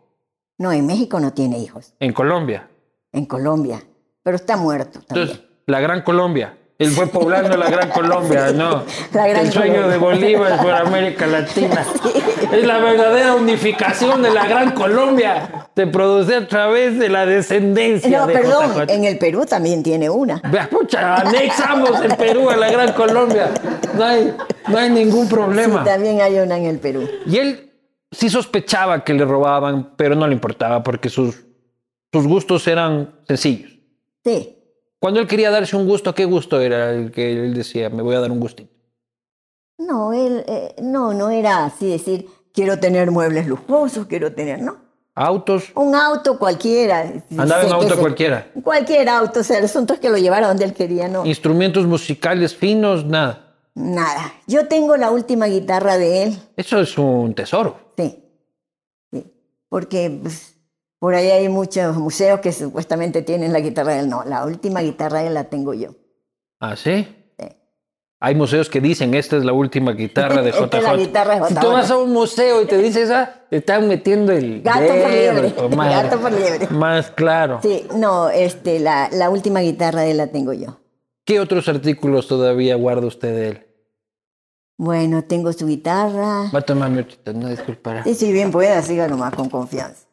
No, en México no tiene hijos. En Colombia. En Colombia. Pero está muerto también. Entonces, la Gran Colombia. Él fue poblando la Gran Colombia, ¿no? La Gran El sueño Colombia. de Bolívar por América Latina. Es la verdadera unificación de la Gran Colombia. Se produce a través de la descendencia No, de perdón, en el Perú también tiene una. Pucha, anexamos el Perú a la Gran Colombia. No hay, no hay ningún problema. Sí, también hay una en el Perú. Y él sí sospechaba que le robaban, pero no le importaba porque sus, sus gustos eran sencillos. Sí. Cuando él quería darse un gusto, ¿qué gusto era el que él decía? Me voy a dar un gustito. No, él, eh, no, no era así decir, quiero tener muebles lujosos, quiero tener, no. Autos. Un auto cualquiera. Andaba en auto se- cualquiera. Cualquier auto, o sea, el asunto es que lo llevara donde él quería, no. Instrumentos musicales finos, nada. Nada. Yo tengo la última guitarra de él, Eso es un tesoro. sí. sí. Porque pues, por ahí hay muchos museos que supuestamente tienen la guitarra de él. No, la última guitarra de él la tengo yo. ¿Ah, sí? Sí. Hay museos que dicen, esta es la última guitarra de Esta JJ. es la guitarra de Si tú vas a un museo y te dices, ah, te están metiendo el Gato por liebre, gato por liebre. Más claro. Sí, no, este, la, la última guitarra de él la tengo yo. ¿Qué otros artículos todavía guarda usted de él? Bueno, tengo su guitarra. Va a tomar mi no disculpará. Sí, si bien pueda, siga nomás con confianza.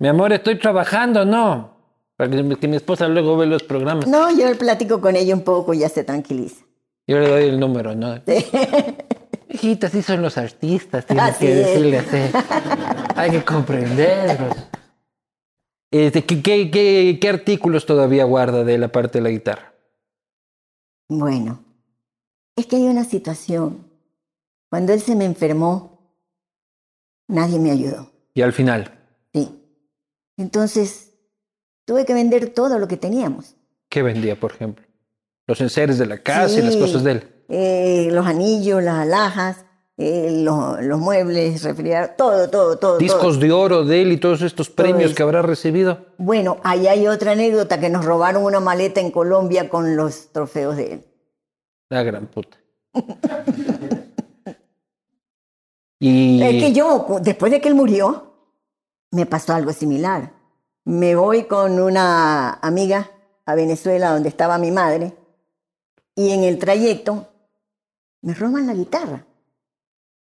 Mi amor, estoy trabajando, ¿no? Para que mi, que mi esposa luego ve los programas. No, yo platico con ella un poco y ya se tranquiliza. Yo le doy el número, ¿no? Hijita, así son los artistas, tienes Así que es. decirle así. Hay que comprenderlos. Este, ¿qué, qué, qué, qué artículos todavía guarda de la parte de la guitarra? Bueno, es que hay una situación. Cuando él se me enfermó, nadie me ayudó. Y al final, Sí. Entonces, tuve que vender todo lo que teníamos. ¿qué vendía, por ejemplo? Los enseres de la casa y las cosas de él. eh, los anillos, las alhajas, eh, los, los muebles, refrigerador, todo, todo, todo. Discos todo. de oro de él y todos estos premios que habrá recibido. Bueno, ahí hay otra anécdota que nos robaron una maleta en Colombia con los trofeos de él. La gran puta. y Es que yo, después de que él murió, me pasó algo similar. Me voy con una amiga a Venezuela donde estaba mi madre y en el trayecto me roban la guitarra.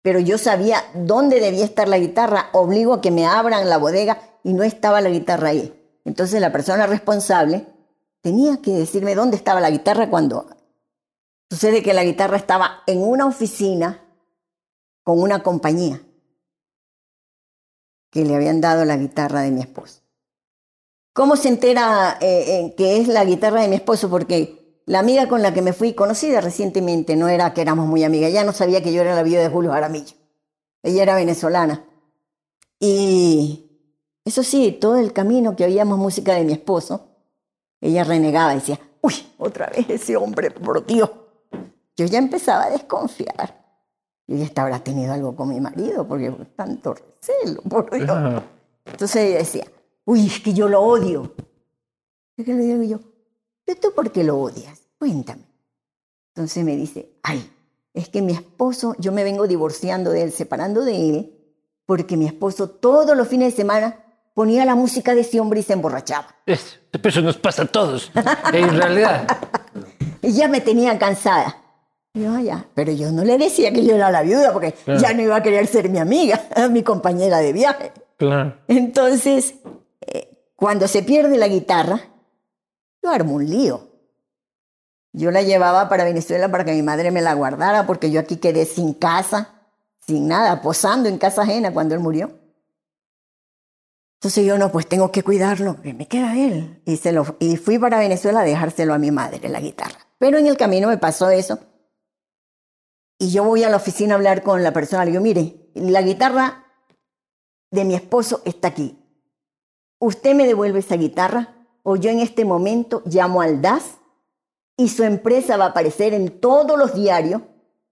pero yo sabía dónde debía estar la guitarra, obligo a que me abran la bodega y no estaba la guitarra ahí. Entonces la persona responsable tenía que decirme dónde estaba la guitarra cuando sucede que la guitarra estaba en una oficina con una compañía que le habían dado la guitarra de mi esposo. ¿Cómo se entera eh, eh, que es la guitarra de mi esposo? Porque la amiga con la que me fui conocida recientemente no era que éramos muy amigas, ya no sabía que yo era la viuda de Julio Jaramillo. Ella era venezolana. Y eso sí, todo el camino que oíamos música de mi esposo, ella renegaba, decía, uy, otra vez ese hombre, por Dios. Yo ya empezaba a desconfiar. Yo ya habrá tenido algo con mi marido, porque tanto recelo, por Dios. Entonces ella decía, uy, es que yo lo odio. ¿Y qué le digo yo? ¿Y tú por qué lo odias? Cuéntame. Entonces me dice, ay, es que mi esposo, yo me vengo divorciando de él, separando de él, porque mi esposo todos los fines de semana ponía la música de ese hombre y se emborrachaba. eso nos pasa a todos, en realidad. y ya me tenía cansada. Yo, ya. Pero yo no le decía que yo era la viuda, porque ya no iba a querer ser mi amiga, mi compañera de viaje. Claro. Entonces, eh, cuando se pierde la guitarra, yo armo un lío. Yo la llevaba para Venezuela para que mi madre me la guardara, porque yo aquí quedé sin casa, sin nada, posando en casa ajena cuando él murió. Entonces yo no, pues tengo que cuidarlo, que me queda él. Y, se lo, y fui para Venezuela a dejárselo a mi madre, la guitarra. Pero en el camino me pasó eso. Y yo voy a la oficina a hablar con la persona. Le digo, mire, la guitarra de mi esposo está aquí. ¿Usted me devuelve esa guitarra? O yo en este momento llamo al DAS y su empresa va a aparecer en todos los diarios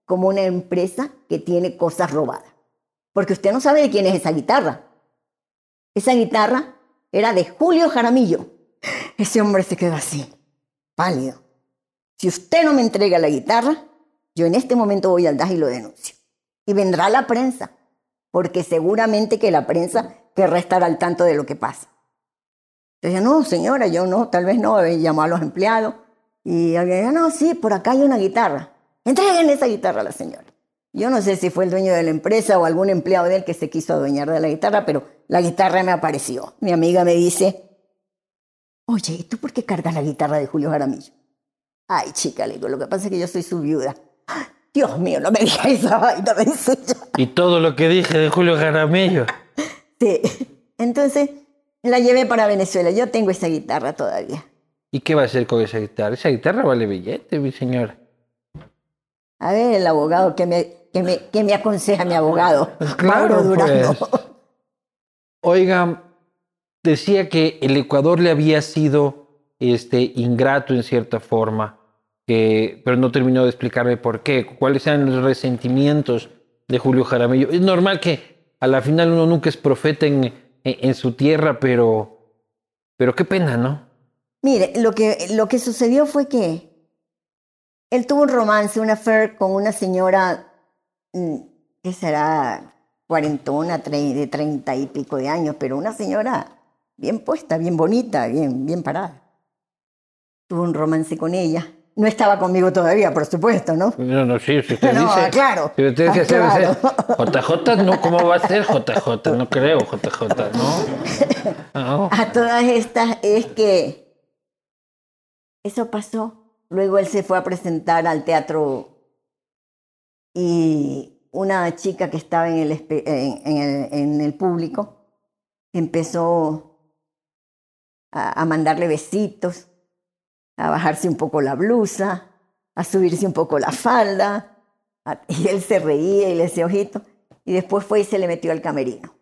como una empresa que tiene cosas robadas. Porque usted no sabe de quién es esa guitarra. Esa guitarra era de Julio Jaramillo. Ese hombre se quedó así, pálido. Si usted no me entrega la guitarra, yo en este momento voy al DAS y lo denuncio. Y vendrá la prensa, porque seguramente que la prensa querrá estar al tanto de lo que pasa. Entonces, no, señora, yo no, tal vez no, llamó a los empleados y alguien dijo, no, sí, por acá hay una guitarra. Entréguenle esa guitarra a la señora. Yo no sé si fue el dueño de la empresa o algún empleado de él que se quiso adueñar de la guitarra, pero la guitarra me apareció. Mi amiga me dice, oye, ¿y tú por qué cargas la guitarra de Julio Jaramillo? Ay, chica, le digo, lo que pasa es que yo soy su viuda. Dios mío, no me digas esa vaina, me dice Y todo lo que dije de Julio Jaramillo. Sí. Entonces, la llevé para Venezuela. Yo tengo esa guitarra todavía. ¿Y qué va a hacer con esa guitarra? Esa guitarra vale billete, mi señora. A ver, el abogado que me, que me, que me aconseja mi abogado, claro, pues. Oiga, decía que el Ecuador le había sido este, ingrato en cierta forma, que, pero no terminó de explicarme por qué, cuáles eran los resentimientos de Julio Jaramillo. Es normal que a la final uno nunca es profeta en, en, su tierra, pero, pero qué pena, ¿no? Mire, lo que, lo que sucedió fue que él tuvo un romance, una affair con una señora mm, que será cuarentona, de treinta y pico de años, pero una señora bien puesta, bien bonita, bien, bien parada. Tuvo un romance con ella. No estaba conmigo todavía, por supuesto, ¿no? No, no, sí, si usted no, dice... claro. Si usted dice, claro. JJ, no, ¿cómo va a ser JJ? No creo, JJ, ¿no? A todas estas es que eso pasó Luego él se fue a presentar al teatro y una chica que estaba en el, en, el, público empezó a, mandarle besitos, a bajarse un poco la blusa, a subirse un poco la falda, y él se reía y le decía ojito, y después fue y se le metió al camerino.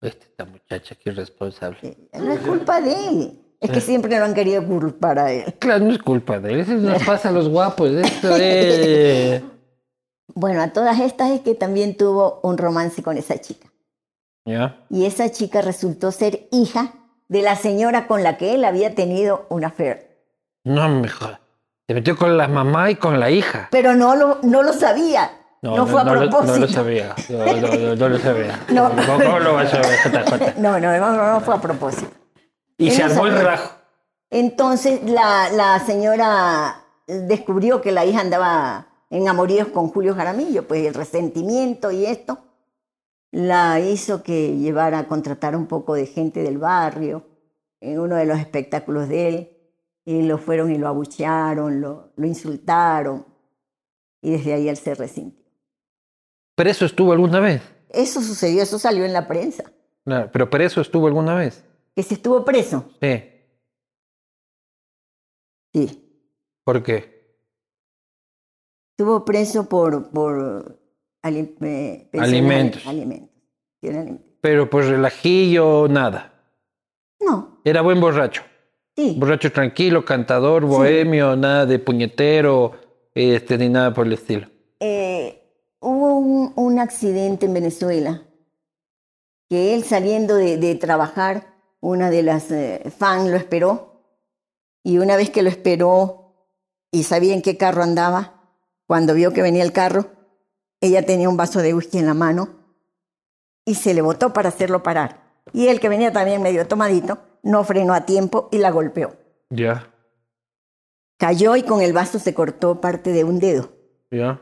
Esta muchacha, qué irresponsable. No es culpa de él. Es que siempre lo han querido culpar a él. Claro, no es culpa de él. Eso nos pasa a los guapos. Esto Bueno, a todas estas es que también tuvo un romance con esa chica. ¿Ya? Y esa chica resultó ser hija de la señora con la que él había tenido una affair. No, mejor. Se metió con la mamá y con la hija. Pero no lo, no lo sabía. No, fue a propósito. no lo sabía. No, lo sabía. ¿Cómo, lo vas a No, no, no fue a propósito. Y se armó el relajo. Entonces la, la, señora descubrió que la hija andaba en amoríos con Julio Jaramillo, pues el resentimiento y esto la hizo que llevara a contratar un poco de gente del barrio en uno de los espectáculos de él y lo fueron y lo abuchearon, lo, lo insultaron y desde ahí él se resintió. ¿Preso estuvo alguna vez? Eso sucedió, eso salió en la prensa. No, pero preso estuvo alguna vez. Que se estuvo preso. Sí. Sí. ¿Por qué? Estuvo preso por, por ali- eh, Alimentos. ali- alimentos. Pero pues relajillo, nada. No, Era buen borracho. Sí. Borracho tranquilo, cantador, bohemio, nada de puñetero, este, ni nada por el estilo. Eh, hubo un, un accidente en Venezuela que él saliendo de, de trabajar, una de las eh, fans lo esperó y una vez que lo esperó y sabía en qué carro andaba, cuando vio que venía el carro, ella tenía un vaso de whisky en la mano y se le botó para hacerlo parar. Y él que venía también medio tomadito, no frenó a tiempo y la golpeó. Ya, Cayó y con el vaso se cortó parte de un dedo. ya.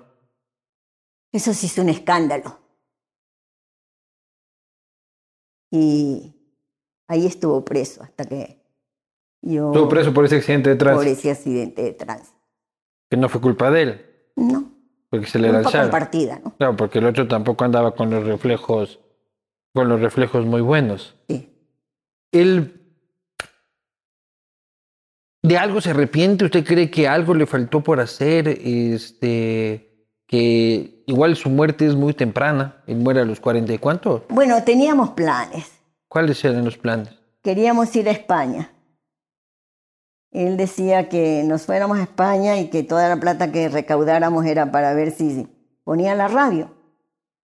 Eso sí es un escándalo. Y ahí estuvo preso hasta que yo... Estuvo preso por ese accidente de por tránsito, ese accidente de tránsito. que no fue culpa de él, No, porque se le lanzaron. compartida, ¿no? Claro, porque el otro tampoco andaba con los reflejos, con los reflejos muy buenos. Sí. Él de algo se arrepiente, ¿usted cree que algo le faltó por hacer? Este, que igual su muerte es muy temprana, él muere a los 40 y cuánto? Bueno, teníamos planes. ¿Cuáles eran los planes? Queríamos ir a España. Él decía que nos fuéramos a España y que toda la plata que recaudáramos era para ver si ponía la radio.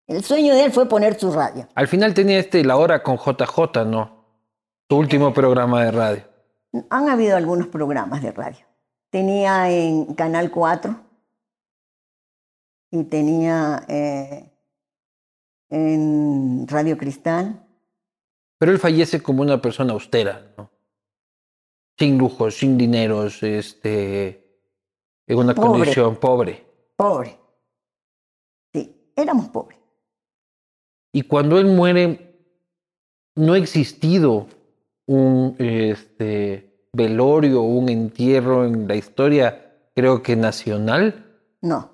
El sueño de él fue poner su radio. Al final tenía este La Hora con JJ, ¿no? Su último programa de radio. Han habido algunos programas de radio. Tenía en Canal 4 y tenía eh, en Radio Cristal. Pero él fallece como una persona austera, ¿no? Sin lujos, sin dineros, este, en una Pobre. condición pobre. Pobre. Sí, éramos pobres. Y cuando él muere, no ha existido un este, velorio un entierro en la historia, creo que nacional, No,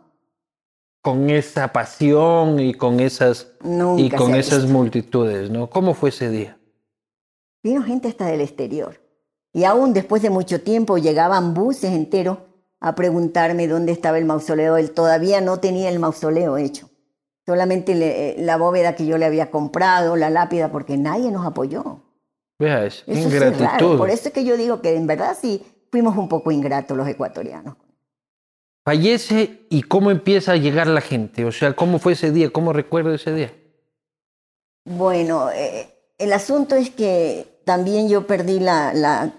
con esa pasión y con esas, nunca. y con esas visto. multitudes, ¿no? ¿Cómo fue ese día? Vino gente hasta del exterior. Y aún después de mucho tiempo llegaban buses enteros a preguntarme dónde estaba el mausoleo. Él todavía no tenía el mausoleo hecho. Solamente le- eh, la bóveda que yo le había comprado, la lápida, porque nadie nos apoyó. Vea eso, sí es raro. ingratitud. Por eso es que yo digo que en verdad sí fuimos un poco ingratos los ecuatorianos. Fallece y cómo empieza a llegar la gente, o sea, cómo fue ese día, cómo recuerdo ese día. Bueno, eh, el asunto es que también yo perdí la, la,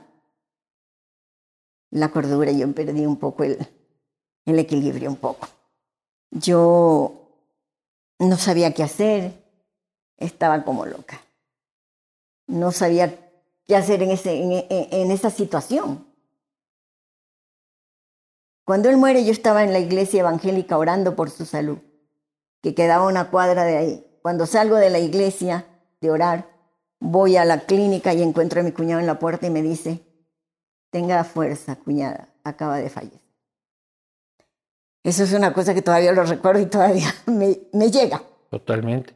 la cordura, yo perdí un poco el, el equilibrio, un poco. Yo no sabía qué hacer, estaba como loca. No sabía qué hacer en, ese, en, en- en esa situación. Cuando él muere, yo estaba en la iglesia evangélica orando por su salud, que quedaba una cuadra de ahí. Cuando salgo de la iglesia de orar, voy a la clínica y encuentro a mi cuñado en la puerta y me dice, tenga fuerza, cuñada, acaba de fallecer. Eso es una cosa que todavía lo recuerdo y todavía me, me llega. Totalmente.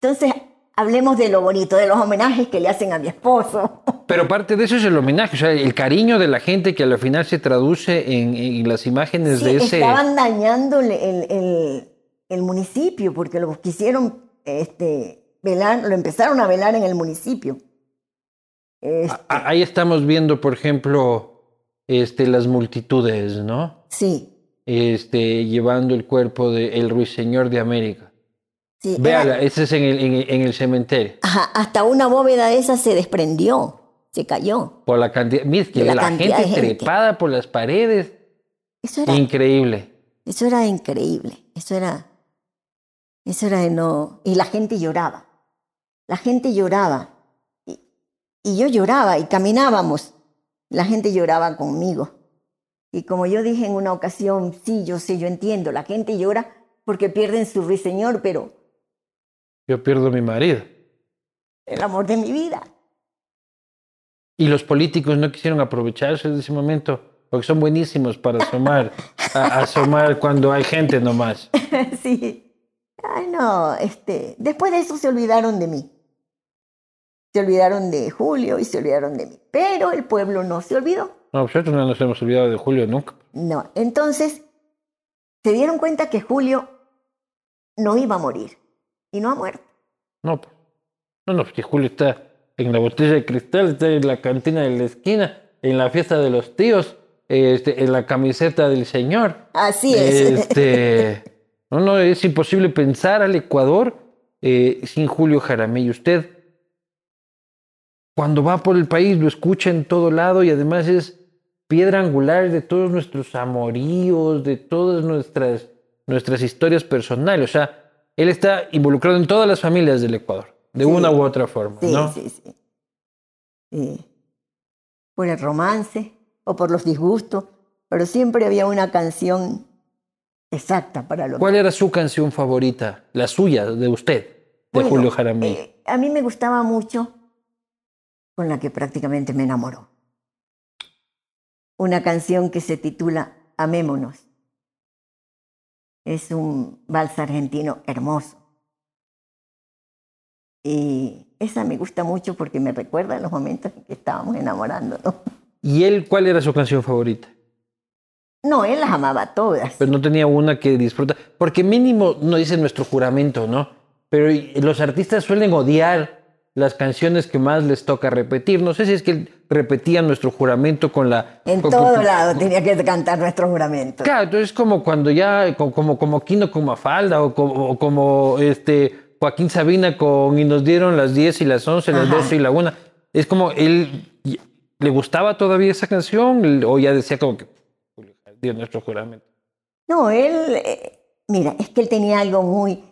Entonces, hablemos de lo bonito, de los homenajes que le hacen a mi esposo. Pero parte de eso es el homenaje, o sea, el cariño de la gente que al final se traduce en, en las imágenes Sí, de ese... estaban dañando el, el- municipio porque lo quisieron este, velar, lo empezaron a velar en el municipio. Este, Ahí estamos viendo, por ejemplo, este, las multitudes, ¿no? sí, Este, llevando el cuerpo del ruiseñor de América. Sí. era- Véala, ese es en el, en el- en el cementerio. Ajá, hasta una bóveda de esa se desprendió, se cayó. Por la cantidad, mira, que la la, cantidad gente, gente. trepada por las paredes, Eso era, increíble. eso era increíble, eso era, eso era de no... Y la gente lloraba, la gente lloraba. Y, y yo lloraba y caminábamos, la gente lloraba conmigo. Y como yo dije en una ocasión, sí, yo sé, yo entiendo, la gente llora porque pierden su ruiseñor, pero Yo pierdo a mi marido. el amor de mi vida. Y los políticos no quisieron aprovecharse de ese momento, porque son buenísimos para asomar, a- asomar cuando hay gente nomás. sí. Ay, no, este, después de eso se olvidaron de mí. Se olvidaron de Julio y se olvidaron de mí. Pero el pueblo no se olvidó. No, nosotros no nos hemos olvidado de Julio nunca. No, entonces se dieron cuenta que Julio no iba a morir y no ha muerto. No, no, no, porque Julio está en la botella de cristal, está en la cantina de la esquina, en la fiesta de los tíos, este, en la camiseta del señor. Así es. Este, no, no, es imposible pensar al Ecuador eh, sin Julio Jaramillo. Usted, cuando va por el país, lo escucha en todo lado y además es piedra angular de todos nuestros amoríos, de todas nuestras, nuestras historias personales. O sea, él está involucrado en todas las familias del Ecuador, de Sí. una u otra forma, Sí, ¿no? sí, sí. Sí. Por el romance o por los disgustos, pero siempre había una canción exacta para lo ¿Cuál era su canción favorita, la suya, de usted, de Bueno, Julio Jaramillo? eh, a mí me gustaba mucho con la que prácticamente me enamoró. Una canción que se titula Amémonos. Es un vals argentino hermoso. Y esa me gusta mucho porque me recuerda los momentos en que estábamos enamorándonos. ¿Y él cuál era su canción favorita? No, él las amaba todas. pero no tenía una que disfruta. Porque mínimo no dice nuestro juramento, ¿no? Pero los artistas suelen odiar las canciones que más les toca repetir. No sé si es que repetían nuestro juramento con la... En con- todo con- lado tenía que cantar nuestro juramento. Claro, entonces como cuando ya, co- como, como Quino con Mafalda o como, o como este Joaquín Sabina con y nos dieron las 10 y las 11, las Ajá. 12 y la 1. Es como él, ¿le gustaba todavía esa canción? O ya decía como que, "Julio, dio nuestro juramento. No, él, eh, mira, es que él tenía algo muy,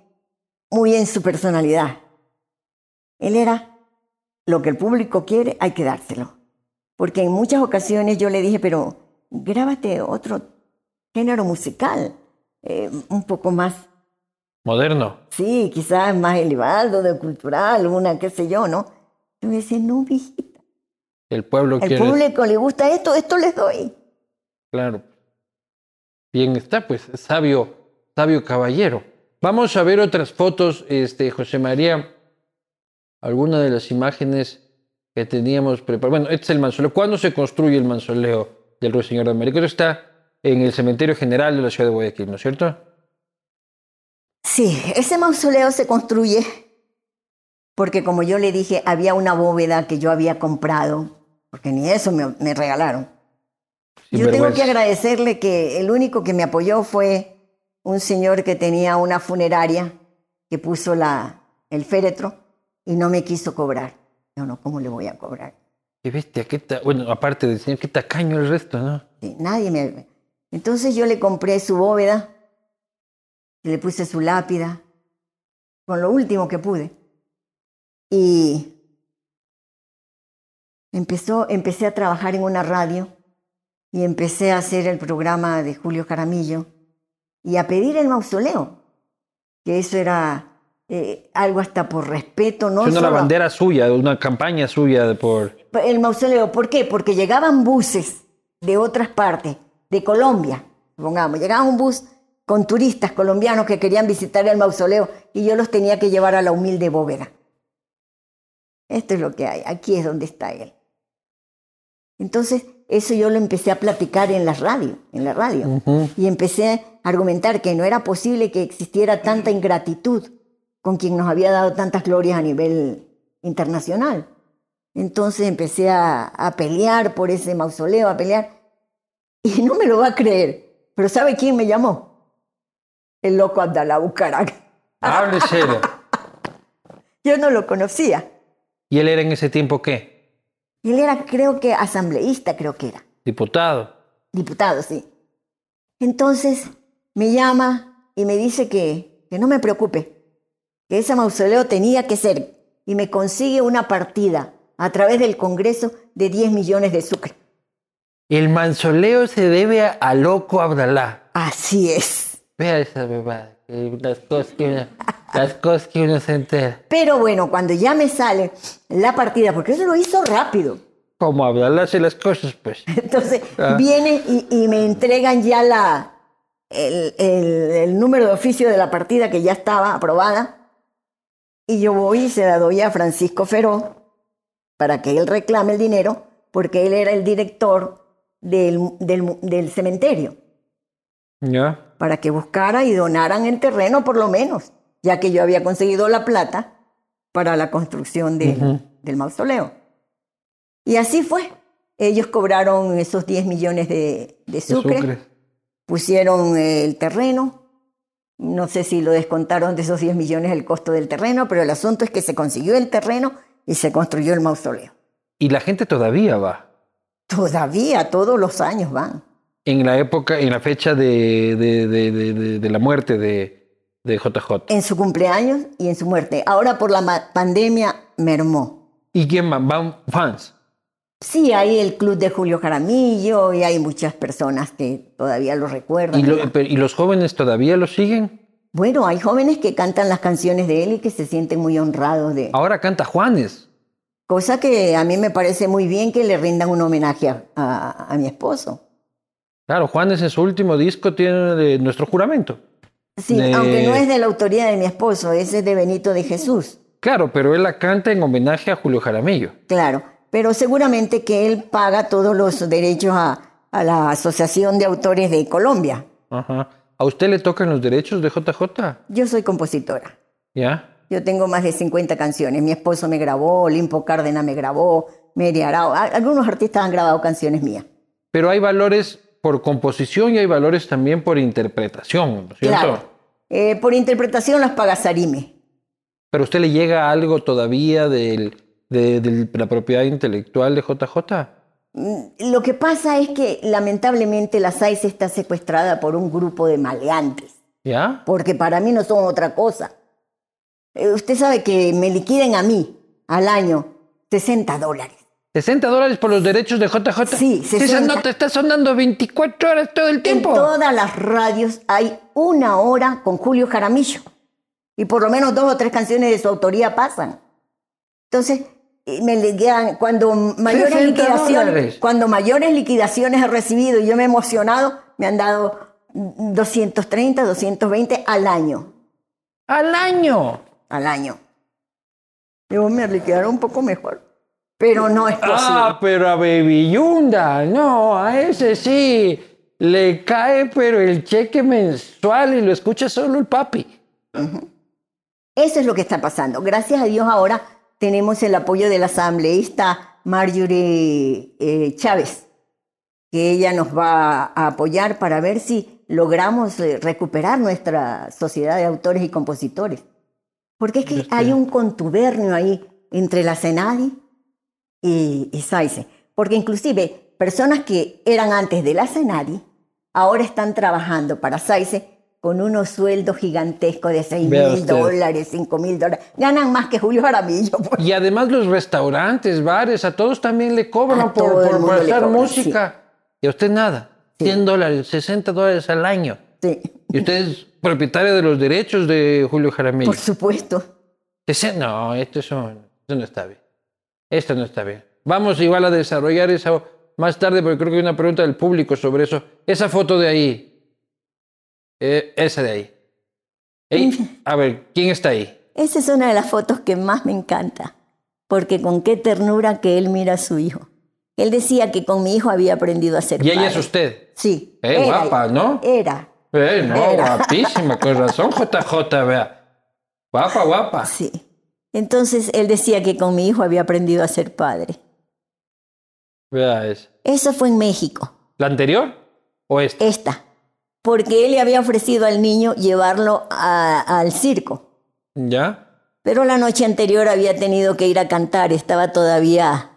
muy en su personalidad. Él era lo que el público quiere, hay que dárselo. Porque en muchas ocasiones yo le dije, pero grábate otro género musical, eh, un poco más, Moderno. sí, quizás más elevado, de cultural, una qué sé yo, ¿no? Yo me decía, no, viejita, El pueblo quiere... público le gusta esto, esto les doy. Claro. Bien está, pues, sabio, sabio caballero. Vamos a ver otras fotos, este, José María. Algunas de las imágenes que teníamos preparadas. Bueno, este es el mausoleo. ¿Cuándo se construye el mausoleo del Ruiseñor de América? Eso está en el Cementerio General de la Ciudad de Guayaquil, ¿no es cierto? Sí, ese mausoleo se construye porque como yo le dije, había una bóveda que yo había comprado, porque ni eso me, me regalaron. Sin yo tengo que agradecerle que el único que me apoyó fue un señor que tenía una funeraria que puso la, el féretro y no me quiso cobrar. Yo no, ¿cómo le voy a cobrar? Qué bestia, qué ta- Bueno, aparte de señor, qué tacaño el resto, ¿no? Sí, nadie me... Entonces yo le compré su bóveda, y le puse su lápida, con lo último que pude. Y empezó, empecé a trabajar en una radio y empecé a hacer el programa de Julio Caramillo y a pedir el mausoleo, que eso era eh, algo hasta por respeto, no una solo- bandera suya, una campaña suya de por... el mausoleo. ¿Por qué? Porque llegaban buses de otras partes, de Colombia, pongamos, llegaba un bus con turistas colombianos que querían visitar el mausoleo y yo los tenía que llevar a la humilde bóveda. Esto es lo que hay, aquí es donde está él. Entonces, eso yo lo empecé a platicar en la radio, en la radio. Y empecé a argumentar que no era posible que existiera tanta ingratitud con quien nos había dado tantas glorias a nivel internacional. Entonces empecé a, a pelear por ese mausoleo, a pelear. Y no me lo va a creer. Pero ¿sabe quién me llamó? El loco Abdalá Bucarak. Hable serio. Yo no lo conocía. ¿Y él era en ese tiempo qué? Él era, creo que, asambleísta, creo que era. Diputado. Diputado, sí. Entonces me llama y me dice que, que no me preocupe, que ese mausoleo tenía que ser, y me consigue una partida a través del Congreso de 10 millones de sucre. El mansoleo se debe a, a Loco Abdalá. Así es. Vea esa bebada. Las cosas que uno, las cosas que uno se entera. Pero bueno, cuando ya me sale la partida, porque eso lo hizo rápido. Como Abdalá hace las cosas, pues. Entonces Ah. vienen y, y me entregan ya la, el, el- el número de oficio de la partida que ya estaba aprobada. Y yo voy y se la doy a Francisco Feró para que él reclame el dinero, porque él era el director del, del- del cementerio, ¿Ya? para que buscara y donaran el terreno por lo menos, ya que yo había conseguido la plata para la construcción del- Ujú. del mausoleo. Y así fue. Ellos cobraron esos 10 millones de, de De sucre, pusieron el terreno. No sé si lo descontaron de esos 10 millones el costo del terreno, pero el asunto es que se consiguió el terreno y se construyó el mausoleo. Y la gente todavía va. Todavía, todos los años van. En la época, en la fecha de, de, de- de- de- de la muerte de, JJ. En su cumpleaños y en su muerte. Ahora por la pandemia mermó. ¿Y quién más? Van fans. Sí, hay el club de Julio Jaramillo y hay muchas personas que todavía lo recuerdan. ¿Y, lo- ¿verdad? pero- ¿Y los jóvenes todavía lo siguen? Bueno, hay jóvenes que cantan las canciones de él y que se sienten muy honrados de... Ahora canta Juanes. Cosa que a mí me parece muy bien que le rindan un homenaje a, a- a mi esposo. Claro, Juanes en su último disco tiene de nuestro juramento. Sí, De- aunque no es de la autoría de mi esposo, ese es de Benito de Jesús. Claro, pero él la canta en homenaje a Julio Jaramillo. Claro, pero seguramente que él paga todos los derechos a, a la Asociación de Autores de Colombia. Ajá. ¿A usted le tocan los derechos de JJ? Yo soy compositora. ¿Ya? Yo tengo más de 50 canciones. Mi esposo me grabó, Limpo Cárdenas me grabó, Mary Arao. Algunos artistas han grabado canciones mías. Pero hay valores por composición y hay valores también por interpretación, ¿no es cierto? Claro. Eh, por interpretación las paga Sarime. Pero usted le llega algo todavía del- de, de la propiedad intelectual de JJ. Mm, Lo que pasa es que lamentablemente la SAIS está secuestrada por un grupo de maleantes, ¿Ya? porque para mí no son otra cosa. Eh, usted sabe que me liquiden a mí al año 60 dólares. 60 dólares por los derechos de JJ. Sí, Esa 60. nota está sonando 24 horas todo el En tiempo. todas las radios hay una hora con Julio Jaramillo. Y por lo menos dos o tres canciones de su autoría pasan. Entonces, me liquidan, cuando mayores 60 liquidaciones, dólares. cuando mayores liquidaciones he recibido y yo me he emocionado, me han dado 230, 220 al año. Al año. Al año. Yo me liquidaron un poco mejor. Pero no es posible. Ah, pero a Baby Yunda, no, a ese sí. Le cae, pero el cheque mensual y lo escucha solo el papi. Eso es lo que está pasando. Gracias a Dios ahora tenemos el apoyo de la asambleísta Marjorie eh, Chávez, que ella nos va a apoyar para ver si logramos eh, recuperar nuestra sociedad de autores y compositores. Porque es que Este- hay un contubernio ahí entre la Senadi y, y SAICE. Porque inclusive personas que eran antes de la Senadi ahora están trabajando para SAICE con unos sueldos gigantescos de 6 Vea mil dólares, 5 mil dólares. Ganan más que Julio Jaramillo. Y además los restaurantes, bares, a todos también le cobran A por, por le prestar cobran, música. Y a usted nada. 100 dólares, 60 dólares al año. Sí, Y usted es propietario de los derechos de Julio Jaramillo. por supuesto. No, esto, es un- esto no está bien. Esto no está bien. Vamos igual a desarrollar eso más tarde porque creo que hay una pregunta del público sobre eso. Esa foto de ahí. Eh, esa de ahí. Ey, a ver, ¿quién está ahí? Esa es una de las fotos que más me encanta, porque con qué ternura que él mira a su hijo. Él decía que con mi hijo había aprendido a ser Y ella padre. es usted. Sí. Eh, era- guapa, ¿no? Era, Eh, no, Era. guapísima, con razón, JJ, vea. Guapa, guapa. sí. Entonces él decía que con mi hijo había aprendido a ser padre. Vea esa. Eso fue en México, ¿La anterior o esta? esta, porque él le había ofrecido al niño llevarlo a- al circo. ¿Ya? Pero la noche anterior había tenido que ir a cantar, estaba todavía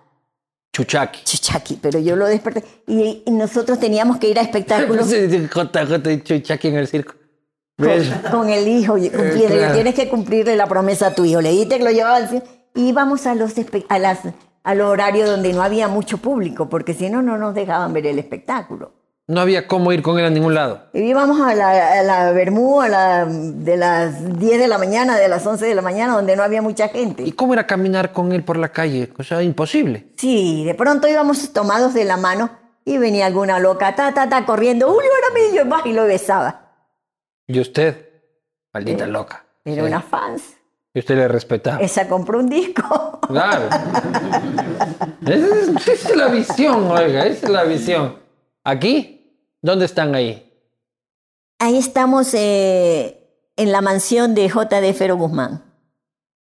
Chuchaki. chuchaqui, pero yo lo desperté. Y, y nosotros teníamos que ir a espectáculos JJ Chuchaki en el circo. Con, con el hijo cumplirle. claro. Tienes que cumplirle la promesa a tu hijo. Le dijiste que lo llevaba al. Y íbamos a, los a las al horario donde no había mucho público, porque si no, no nos dejaban ver el espectáculo. No había cómo ir con él a ningún lado. Y íbamos a la, a la Bermú a la, de las 10 de la mañana, de las 11 de la mañana, donde no había mucha gente. ¿Y cómo era caminar con él por la calle? O sea, imposible. Sí, de pronto íbamos tomados de la mano y venía alguna loca, ta, ta, ta, corriendo, Julio Aramillo, más, y lo besaba. ¿Y usted? Maldita loca. Era Sí. una fans. Y usted le respetaba. Esa compró un disco. Claro. Esa es, esa es la visión, oiga, esa es la visión. ¿Aquí? ¿Dónde están ahí? Ahí estamos eh, en la mansión de J.D. Fero Guzmán,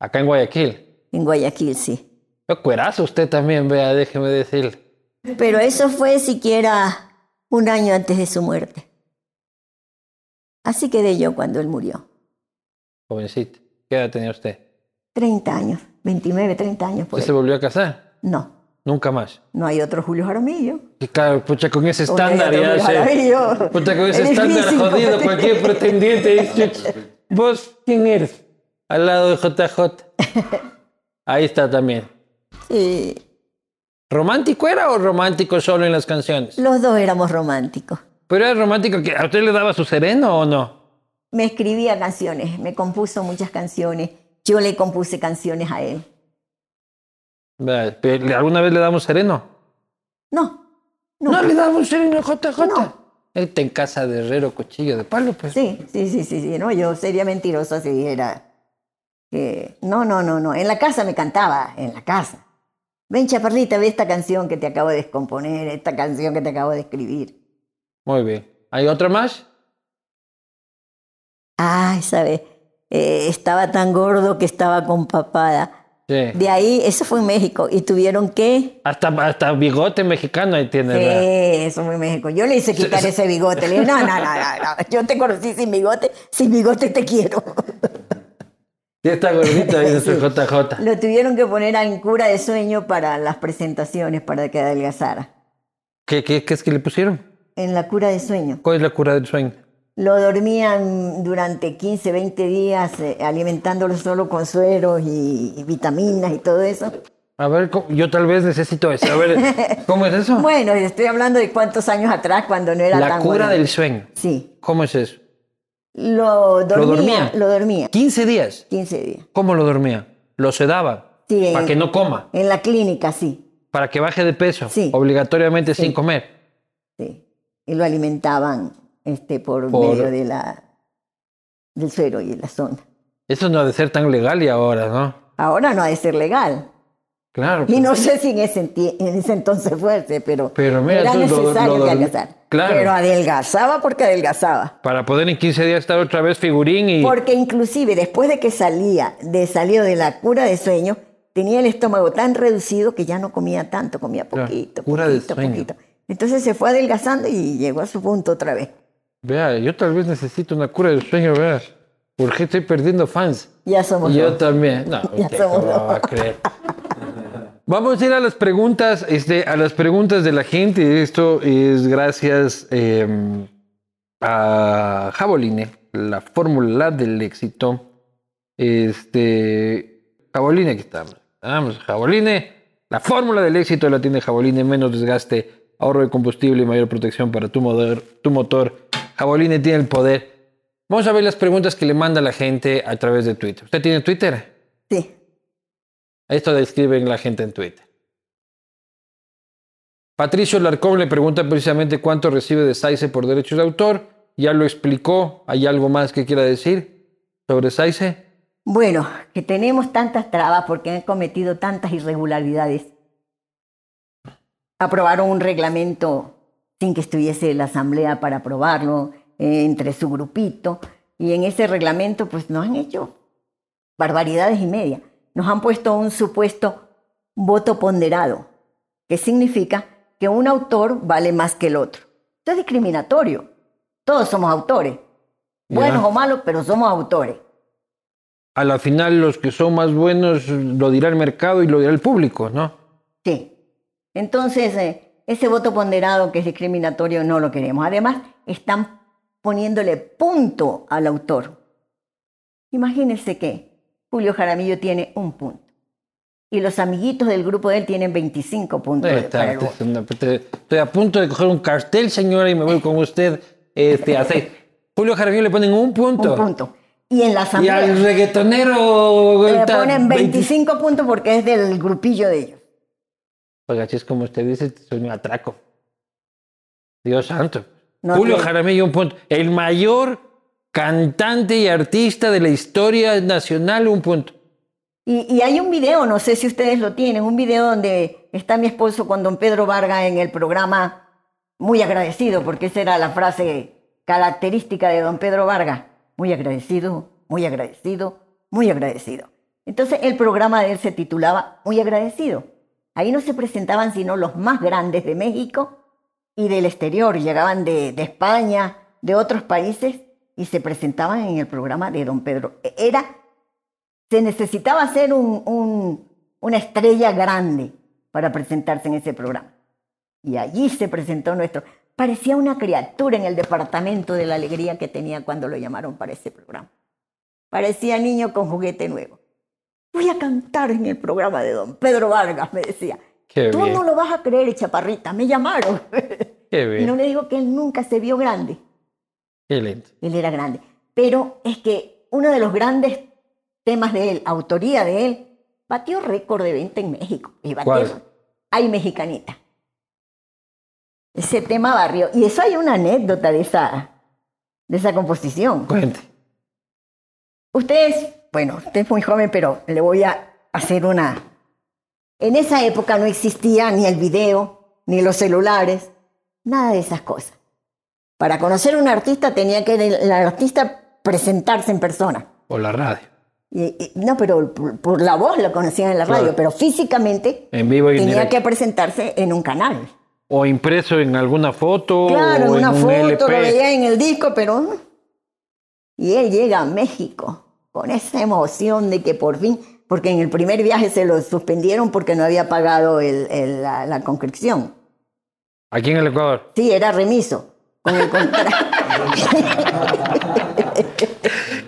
Acá en Guayaquil. en Guayaquil, sí. Qué cuerazo usted también, vea, déjeme decirle. Pero eso fue siquiera un año antes de su muerte. Así quedé yo cuando él murió. Jovencito. ¿Qué edad tenía usted? 30 años, 29, 30 años. Por ¿Usted se volvió a casar? No, Nunca más. no hay otro Julio Jaramillo. Y claro, pucha, con ese estándar ya se... Pucha, con ese Es estándar difícil jodido, cualquier pretendiente dice, ¿vos quién eres? Al lado de JJ. Ahí está también. Sí, ¿Romántico era o romántico solo en las canciones? los dos éramos románticos. Pero era romántico que a usted le daba su sereno o no? Me escribía canciones, me compuso muchas canciones. Yo le compuse canciones a él. ¿Alguna vez le damos sereno? No, No, no. le damos sereno JJ. No. Él está en casa de herrero, cuchillo de palo, pues. Sí, sí, sí, sí, sí. No, yo sería mentirosa si dijera que no, no, no, no. En la casa me cantaba, en la casa. Ven, chaparrita, ve esta canción que te acabo de descomponer, esta canción que te acabo de escribir. Muy bien. ¿Hay otra más? Ay, ¿sabes? Eh, estaba tan gordo que estaba con papada. Sí. De ahí, eso fue en México, y tuvieron que... Hasta, hasta bigote mexicano ahí tiene. Sí, eso fue en México. Yo le hice quitar ese bigote. Le dije, no, no, no, no, no. Yo te conocí sin bigote, sin bigote te quiero. Sí, está gordito ahí nuestro JJ. Lo tuvieron que poner en cura de sueño para las presentaciones, para que adelgazara. ¿Qué, qué, qué es que le pusieron? En la cura de sueño. ¿Cuál es la cura del sueño? Lo dormían durante 15, 20 días, eh, alimentándolo solo con sueros y, y vitaminas y todo eso. A ver, yo tal vez necesito eso. A ver, ¿cómo es eso? Bueno, estoy hablando de cuántos años atrás, cuando no era La tan cura bueno. del sueño. Sí. ¿Cómo es eso? Lo dormía. dormía? Lo dormía. 15 días. 15 días. ¿Cómo lo dormía? Lo sedaba. Sí, Para en- que no coma. En la clínica, sí. Para que baje de peso. Sí. Obligatoriamente Sí. sin comer. sí. Y lo alimentaban este, por, Por- medio de la, del suero y la sonda. Eso no ha de ser tan legal y ahora, ¿no? Ahora no ha de ser legal. Claro. Y no sé si en ese, en ese entonces fuese, pero, Pero mira era lo- necesario lo que dorm- adelgazara. Claro. Pero adelgazaba porque adelgazaba. Para poder en 15 días estar otra vez figurín y... Porque inclusive después de que salía, de salió de la cura de sueño, tenía el estómago tan reducido que ya no comía tanto, comía Claro, poquito, cura de poquito, sueño. poquito. Entonces se fue adelgazando y llegó a su punto otra vez. Vea, yo tal vez necesito una cura del sueño, vea. Porque estoy perdiendo fans. Ya somos Yo dos. también. No, Ya usted somos dos. va a creer. Vamos a ir a las preguntas, este, a las preguntas de la gente. Esto es gracias eh, a Jaboline, la fórmula del éxito. Este, Jaboline, aquí estamos. Vamos, Jaboline, la fórmula del éxito la tiene Jaboline, menos desgaste, ahorro de combustible y mayor protección para tu motor. Tu motor. Jaboline tiene el poder. Vamos a ver las preguntas que le manda la gente a través de Twitter. ¿Usted tiene Twitter? Sí. Esto describen la gente en Twitter. Patricio Larcón le pregunta precisamente cuánto recibe de Saice por derechos de autor. Ya lo explicó. ¿Hay algo más que quiera decir sobre Saice? Bueno, que tenemos tantas trabas porque han cometido tantas irregularidades. Aprobaron un reglamento sin que estuviese la asamblea para aprobarlo eh, entre su grupito y en ese reglamento pues nos han hecho barbaridades y media. Nos han puesto un supuesto voto ponderado, que significa que un autor vale más que el otro. Esto es discriminatorio. Todos somos autores, buenos o malos, pero somos autores. A la final los que son más buenos lo dirá el mercado y lo dirá el público, ¿no? Sí. Entonces, eh, ese voto ponderado que es discriminatorio no lo queremos. Además, están poniéndole punto al autor. Imagínense que Julio Jaramillo tiene un punto. y los amiguitos del grupo de él tienen 25 puntos. Está, Estoy a punto de coger un cartel, señora, y me voy con usted este, a seis. Julio Jaramillo le ponen un punto. Un punto. Y en la Y asamblea al reggaetonero... le ponen 20. 25 puntos porque es del grupillo de ellos. Oiga, si es como usted dice, soy un atraco. Dios santo. No Julio Jaramillo, un punto. El mayor cantante y artista de la historia nacional, un punto. Y, y hay un video, no sé si ustedes lo tienen, un video donde está mi esposo con don Pedro Vargas en el programa, muy agradecido, porque esa era la frase característica de don Pedro Vargas. Muy agradecido, muy agradecido, muy agradecido. Entonces el programa de él se titulaba Muy agradecido. Ahí no se presentaban sino los más grandes de México y del exterior, llegaban de, España, de otros países, y se presentaban en el programa de don Pedro. Era se necesitaba ser un- una estrella grande para presentarse en ese programa. Y allí se presentó nuestro. Parecía una criatura en el departamento de la alegría que tenía cuando lo llamaron para ese programa. Parecía niño con juguete nuevo. Voy a cantar en el programa de don Pedro Vargas, me decía. Qué Tú bien. no lo vas a creer, chaparrita, me llamaron. Qué y no bien. le digo que él nunca se vio grande. Qué lindo. Él era grande. Pero es que uno de los grandes temas de él, autoría de él, batió récord de venta en México. Y batió, ¿Cuál? Ay, mexicanita. Ese tema barrio. Y eso hay una anécdota de esa, de esa composición. Cuente. Ustedes, bueno, usted es muy joven, pero le voy a hacer una... En esa época no existía ni el video, ni los celulares, nada de esas cosas. Para conocer a un artista tenía que el, artista presentarse en persona. O la radio. Y- y- no, pero por, por la voz lo conocían en la radio, pero físicamente En vivo y en tenía que presentarse en un canal. O impreso en alguna foto. Claro, o en una un foto, LP. lo veía en el disco, pero... Y él llega a México con esa emoción de que por fin, porque en el primer viaje se lo suspendieron porque no había pagado el- el- la, la conscripción. Aquí en el Ecuador. Sí, era remiso. Con el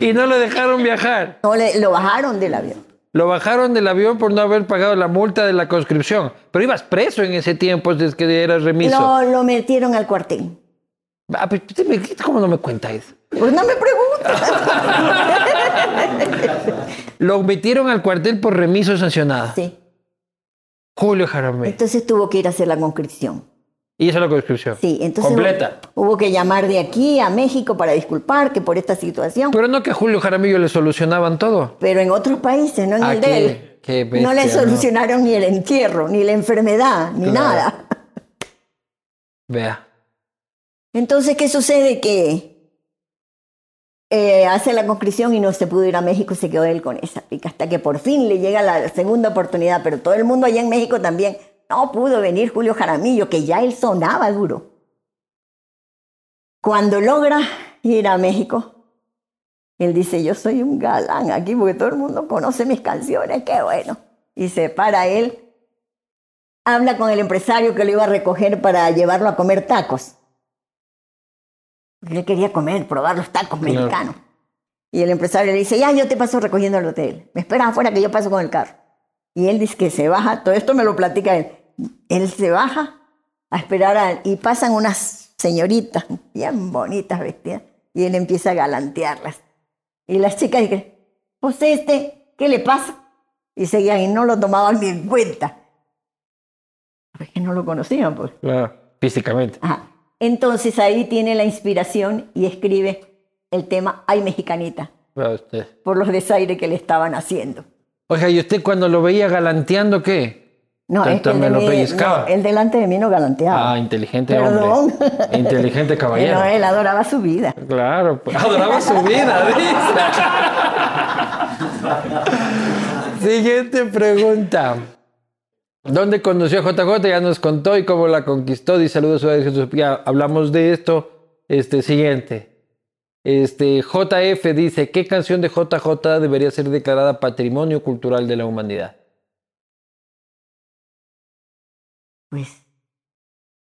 Y no lo dejaron viajar. no, le- lo bajaron del avión. Lo bajaron del avión por no haber pagado la multa de la conscripción. Pero ibas preso en ese tiempo desde que eras remiso. Lo, lo metieron al cuartel. Ah, me- ¿Cómo no me cuenta eso? Pues no me preguntes. Lo metieron al cuartel por remiso sancionada. Sí. Julio Jaramillo. Entonces tuvo que ir a hacer la conscripción. Y esa es la conscripción. Sí, entonces Completa. hubo que llamar de aquí a México para disculpar que por esta situación. Pero no que a Julio Jaramillo le solucionaban todo. Pero en otros países, no en el de él. qué no le solucionaron ni el entierro, ni la enfermedad, ni Claro. nada. Vea. Entonces, ¿qué sucede? Que eh, hace la conscripción y no se pudo ir a México, se quedó él con esa pica, hasta que por fin le llega la segunda oportunidad, pero todo el mundo allá en México también no pudo venir Julio Jaramillo, que ya él sonaba duro. Cuando logra ir a México, él dice, yo soy un galán aquí porque todo el mundo conoce mis canciones, qué bueno. Y se para él, habla con el empresario que lo iba a recoger para llevarlo a comer tacos. Porque él quería comer, probar los tacos Claro. mexicanos. Y el empresario le dice, ya, yo te paso recogiendo al hotel. Me esperas afuera que yo paso con el carro. Y él dice que se baja, todo esto me lo platica él. Él se baja a esperar a- y pasan unas señoritas bien bonitas vestidas y él empieza a galantearlas. Y las chicas dicen, pues este, ¿qué le pasa? Y seguían y no lo tomaban ni en cuenta. Es que no lo conocían, pues. Claro. Físicamente. Ajá. Entonces ahí tiene la inspiración y escribe el tema Ay Mexicanita, usted. por los desaires que le estaban haciendo. Oiga, ¿y usted cuando lo veía galanteando qué? No, es que Tanto el, me de lo mí- pellizcaba. no, el delante de mí no galanteaba. Ah, inteligente Perdón. hombre. Inteligente caballero. Pero él adoraba su vida. Claro, pues, adoraba su vida, dice. Siguiente pregunta. ¿Dónde conoció a JJ? Ya nos contó y cómo la conquistó. Dice saludos, Jesús. Ya hablamos de esto. Este, siguiente. Este, JF dice, ¿qué canción de JJ debería ser declarada Patrimonio Cultural de la Humanidad? Pues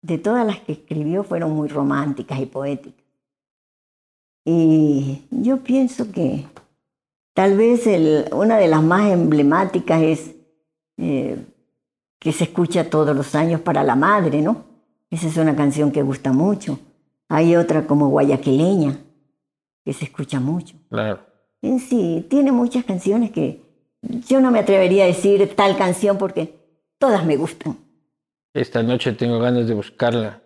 de todas las que escribió fueron muy románticas y poéticas. Y yo pienso que tal vez una de las más emblemáticas es eh, que se escucha todos los años para la madre, ¿no? Esa es una canción que gusta mucho. Hay otra como Guayaquileña, que se escucha mucho. Claro. En sí, tiene muchas canciones que yo no me atrevería a decir tal canción porque todas me gustan. Esta noche tengo ganas de buscarla.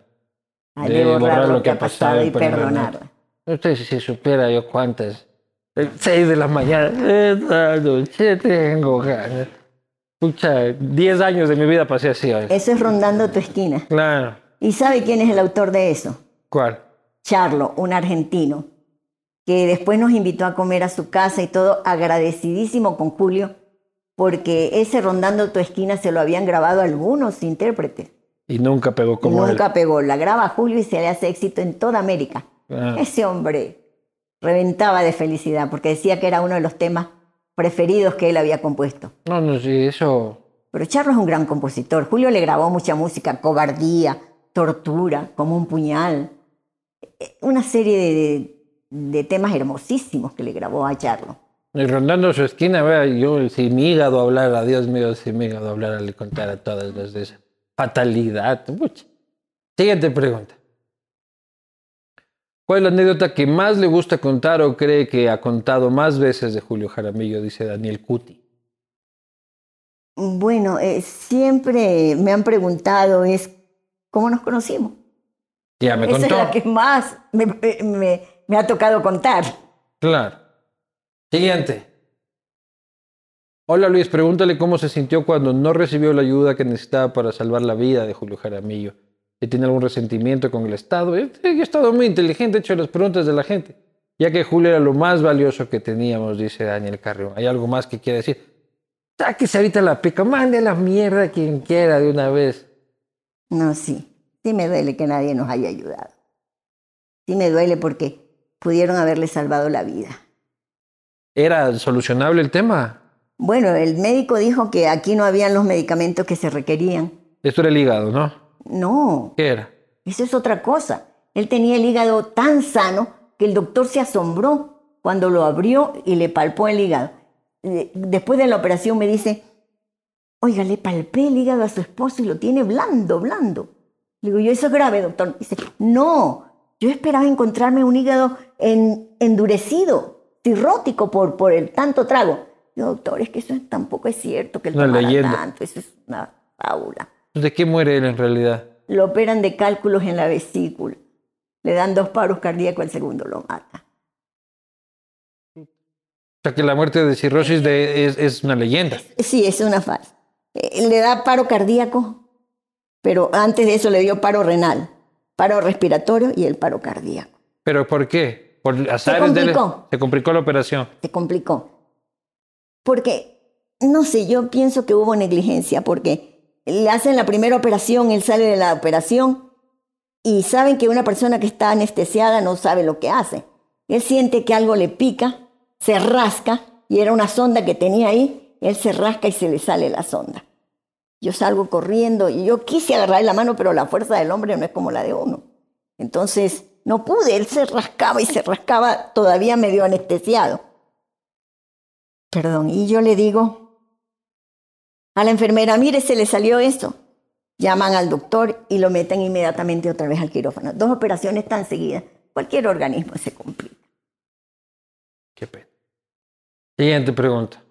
Hay de borrar lo que ha pasado y perdonarla. Usted si supiera yo cuántas. El 6 de la mañana. Esta noche tengo ganas. Pucha, 10 años de mi vida pasé así hoy. Eso es rondando tu esquina. Claro. ¿Y sabe quién es el autor de eso? ¿Cuál? Charlo, un argentino, que después nos invitó a comer a su casa y todo, agradecidísimo con Julio, porque ese rondando tu esquina se lo habían grabado algunos intérpretes. Y nunca pegó como y nunca él. pegó. La graba Julio y se le hace éxito en toda América. Ah, Ese hombre reventaba de felicidad porque decía que era uno de los temas preferidos que él había compuesto. no, no, sí, eso. Pero Charlo es un gran compositor. Julio le grabó mucha música, cobardía, tortura, como un puñal. Eh, Una serie de, de- de temas hermosísimos que le grabó a Charlo. Y rondando su esquina, vea, yo si mi hígado hablara, Dios mío, si mi hígado hablara, le contara todas las de esa fatalidad. Pucha. Siguiente pregunta. ¿Cuál es la anécdota que más le gusta contar o cree que ha contado más veces de Julio Jaramillo? Dice Daniel Cuti. Bueno, eh, siempre me han preguntado es cómo nos conocimos. Ya me Esa contó. es la que más me, me- me ha tocado contar. Claro. Siguiente. Hola Luis, pregúntale cómo se sintió cuando no recibió la ayuda que necesitaba para salvar la vida de Julio Jaramillo. Si tiene algún resentimiento con el Estado. Eh, He estado muy inteligente, he hecho las preguntas de la gente. Ya que Julio era lo más valioso que teníamos, dice Daniel Carrión. ¿Hay algo más que quiere decir? Sáquese ahorita la pica, mande a la mierda a quien quiera de una vez. No, sí. Sí me duele que nadie nos haya ayudado. Sí me duele porque pudieron haberle salvado la vida. ¿Era solucionable el tema? Bueno, el médico dijo que aquí no habían los medicamentos que se requerían. Esto era el hígado, ¿no? No, ¿Qué era? eso es otra cosa. Él tenía el hígado tan sano que el doctor se asombró cuando lo abrió y le palpó el hígado. Después de la operación me dice, oiga, le palpé el hígado a su esposo y lo tiene blando, blando. Le digo, yo, eso es grave, doctor. Dice, no, yo esperaba encontrarme un hígado en- endurecido, cirrótico por, por el tanto trago. Yo, doctor, es que eso es- tampoco es cierto que él tomara leyenda. tanto, eso es una fábula. ¿De qué muere él en realidad? Lo operan de cálculos en la vesícula. Le dan dos paros cardíacos, el segundo lo mata. O sea que la muerte de cirrosis de- es, es una leyenda. Sí, es una falsa. Eh, Le da paro cardíaco, pero antes de eso le dio paro renal, paro respiratorio y el paro cardíaco. ¿Pero por qué? Por del- complicó. se complicó la operación. Se complicó. Porque, no sé, yo pienso que hubo negligencia, porque le hacen la primera operación, él sale de la operación y saben que una persona que está anestesiada no sabe lo que hace. Él siente que algo le pica, se rasca, y era una sonda que tenía ahí, él se rasca y se le sale la sonda. Yo salgo corriendo y yo quise agarrarle la mano, pero la fuerza del hombre no es como la de uno. Entonces, no pude, él se rascaba y se rascaba todavía medio anestesiado. Perdón, y yo le digo a la enfermera, mire, se le salió eso. Llaman al doctor y lo meten inmediatamente otra vez al quirófano. Dos operaciones tan seguidas, cualquier organismo se complica. Qué pena. Siguiente pregunta.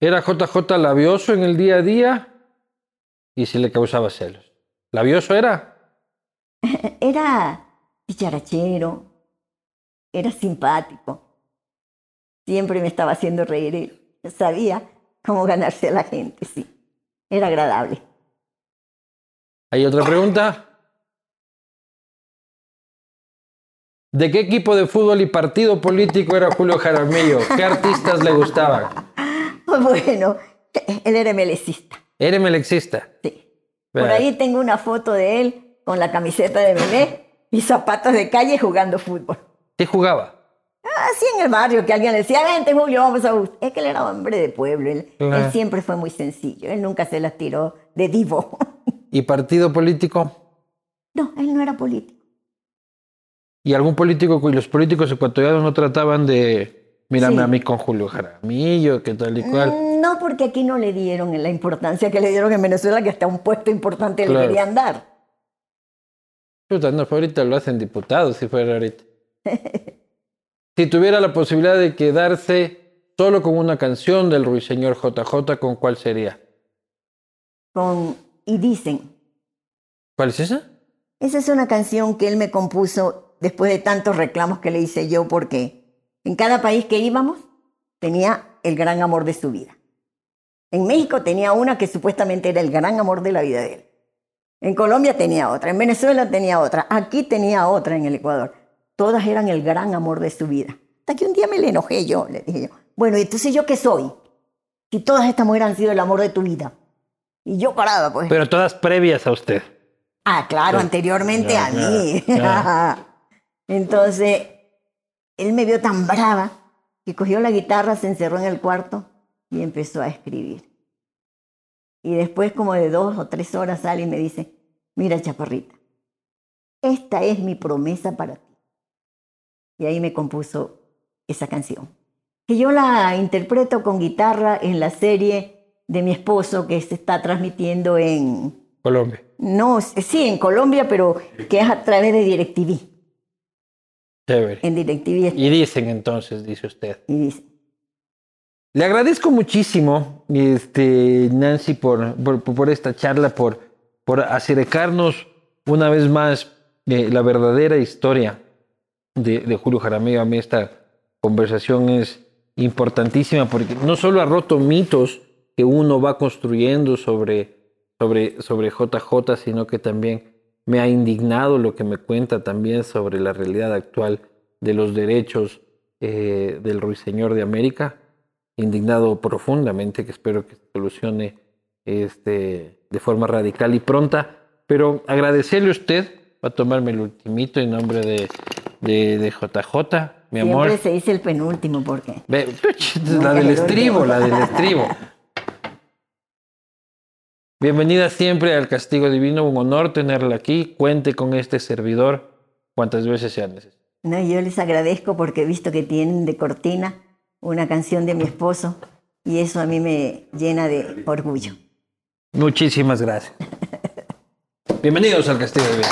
¿Era JJ labioso en el día a día? Y si le causaba celos. ¿Labioso era? Era dicharachero, era simpático, siempre me estaba haciendo reír, sabía cómo ganarse a la gente, sí, era agradable. ¿Hay otra pregunta? ¿De qué equipo de fútbol y partido político era Julio Jaramillo? ¿Qué artistas le gustaban? Bueno, él era melecista, ¿Era melexista? sí. Por ahí tengo una foto de él con la camiseta de Belé y zapatos de calle jugando fútbol. ¿Qué jugaba? Así en el barrio, que alguien le decía, vente Julio, vamos a... bus-". Es que él era hombre de pueblo, él, Claro. él siempre fue muy sencillo, él nunca se las tiró de divo. ¿Y partido político? No, él no era político. ¿Y algún político, y los políticos ecuatorianos no trataban de, mírame Sí. a mí con Julio Jaramillo, que tal y cual? Mm, No, porque aquí no le dieron la importancia que le dieron en Venezuela, que hasta un puesto importante le Claro. querían dar. Puta, no, ahorita lo hacen diputados si fuera ahorita. si tuviera la posibilidad de quedarse solo con una canción del ruiseñor JJ, ¿con cuál sería? Con, y dicen, ¿Cuál es esa? esa es una canción que él me compuso después de tantos reclamos que le hice yo, porque en cada país que íbamos tenía el gran amor de su vida. En México tenía una que supuestamente era el gran amor de la vida de él. En Colombia tenía otra, en Venezuela tenía otra, aquí tenía otra en el Ecuador. Todas eran el gran amor de su vida. Hasta que un día me le enojé yo, le dije yo, bueno, ¿y entonces yo qué soy? Si todas estas mujeres han sido el amor de tu vida. Y yo parada, pues. Pero todas previas a usted. Ah, claro, anteriormente ya, a mí. ya, Entonces, él me vio tan brava que cogió la guitarra, se encerró en el cuarto y empezó a escribir. Y después, como de dos o tres horas, sale y me dice, mira, chaparrita, esta es mi promesa para ti. Y ahí me compuso esa canción, que yo la interpreto con guitarra en la serie de mi esposo que se está transmitiendo en, Colombia. no, sí, en Colombia, pero que es a través de DirecTV. Chévere. En DirecTV Y dicen entonces, dice usted. y dice, Le agradezco muchísimo, este, Nancy, por, por, por esta charla, por, por acercarnos una vez más de la verdadera historia de, Julio Jaramillo. A mí esta conversación es importantísima porque no solo ha roto mitos que uno va construyendo sobre, sobre, sobre JJ, sino que también me ha indignado lo que me cuenta también sobre la realidad actual de los derechos eh, del ruiseñor de América indignado profundamente, que espero que solucione este, de forma radical y pronta. Pero agradecerle a usted va a tomarme el ultimito en nombre de, de, de JJ, mi amor. siempre se dice el penúltimo, porque Ve, la del estribo, la del estribo. Bienvenida siempre al Castigo Divino, un honor tenerla aquí. Cuente con este servidor cuantas veces sea necesario. no, yo les agradezco porque he visto que tienen de cortina una canción de mi esposo y eso a mí me llena de orgullo. Muchísimas gracias. Bienvenidos al Castigo Divino.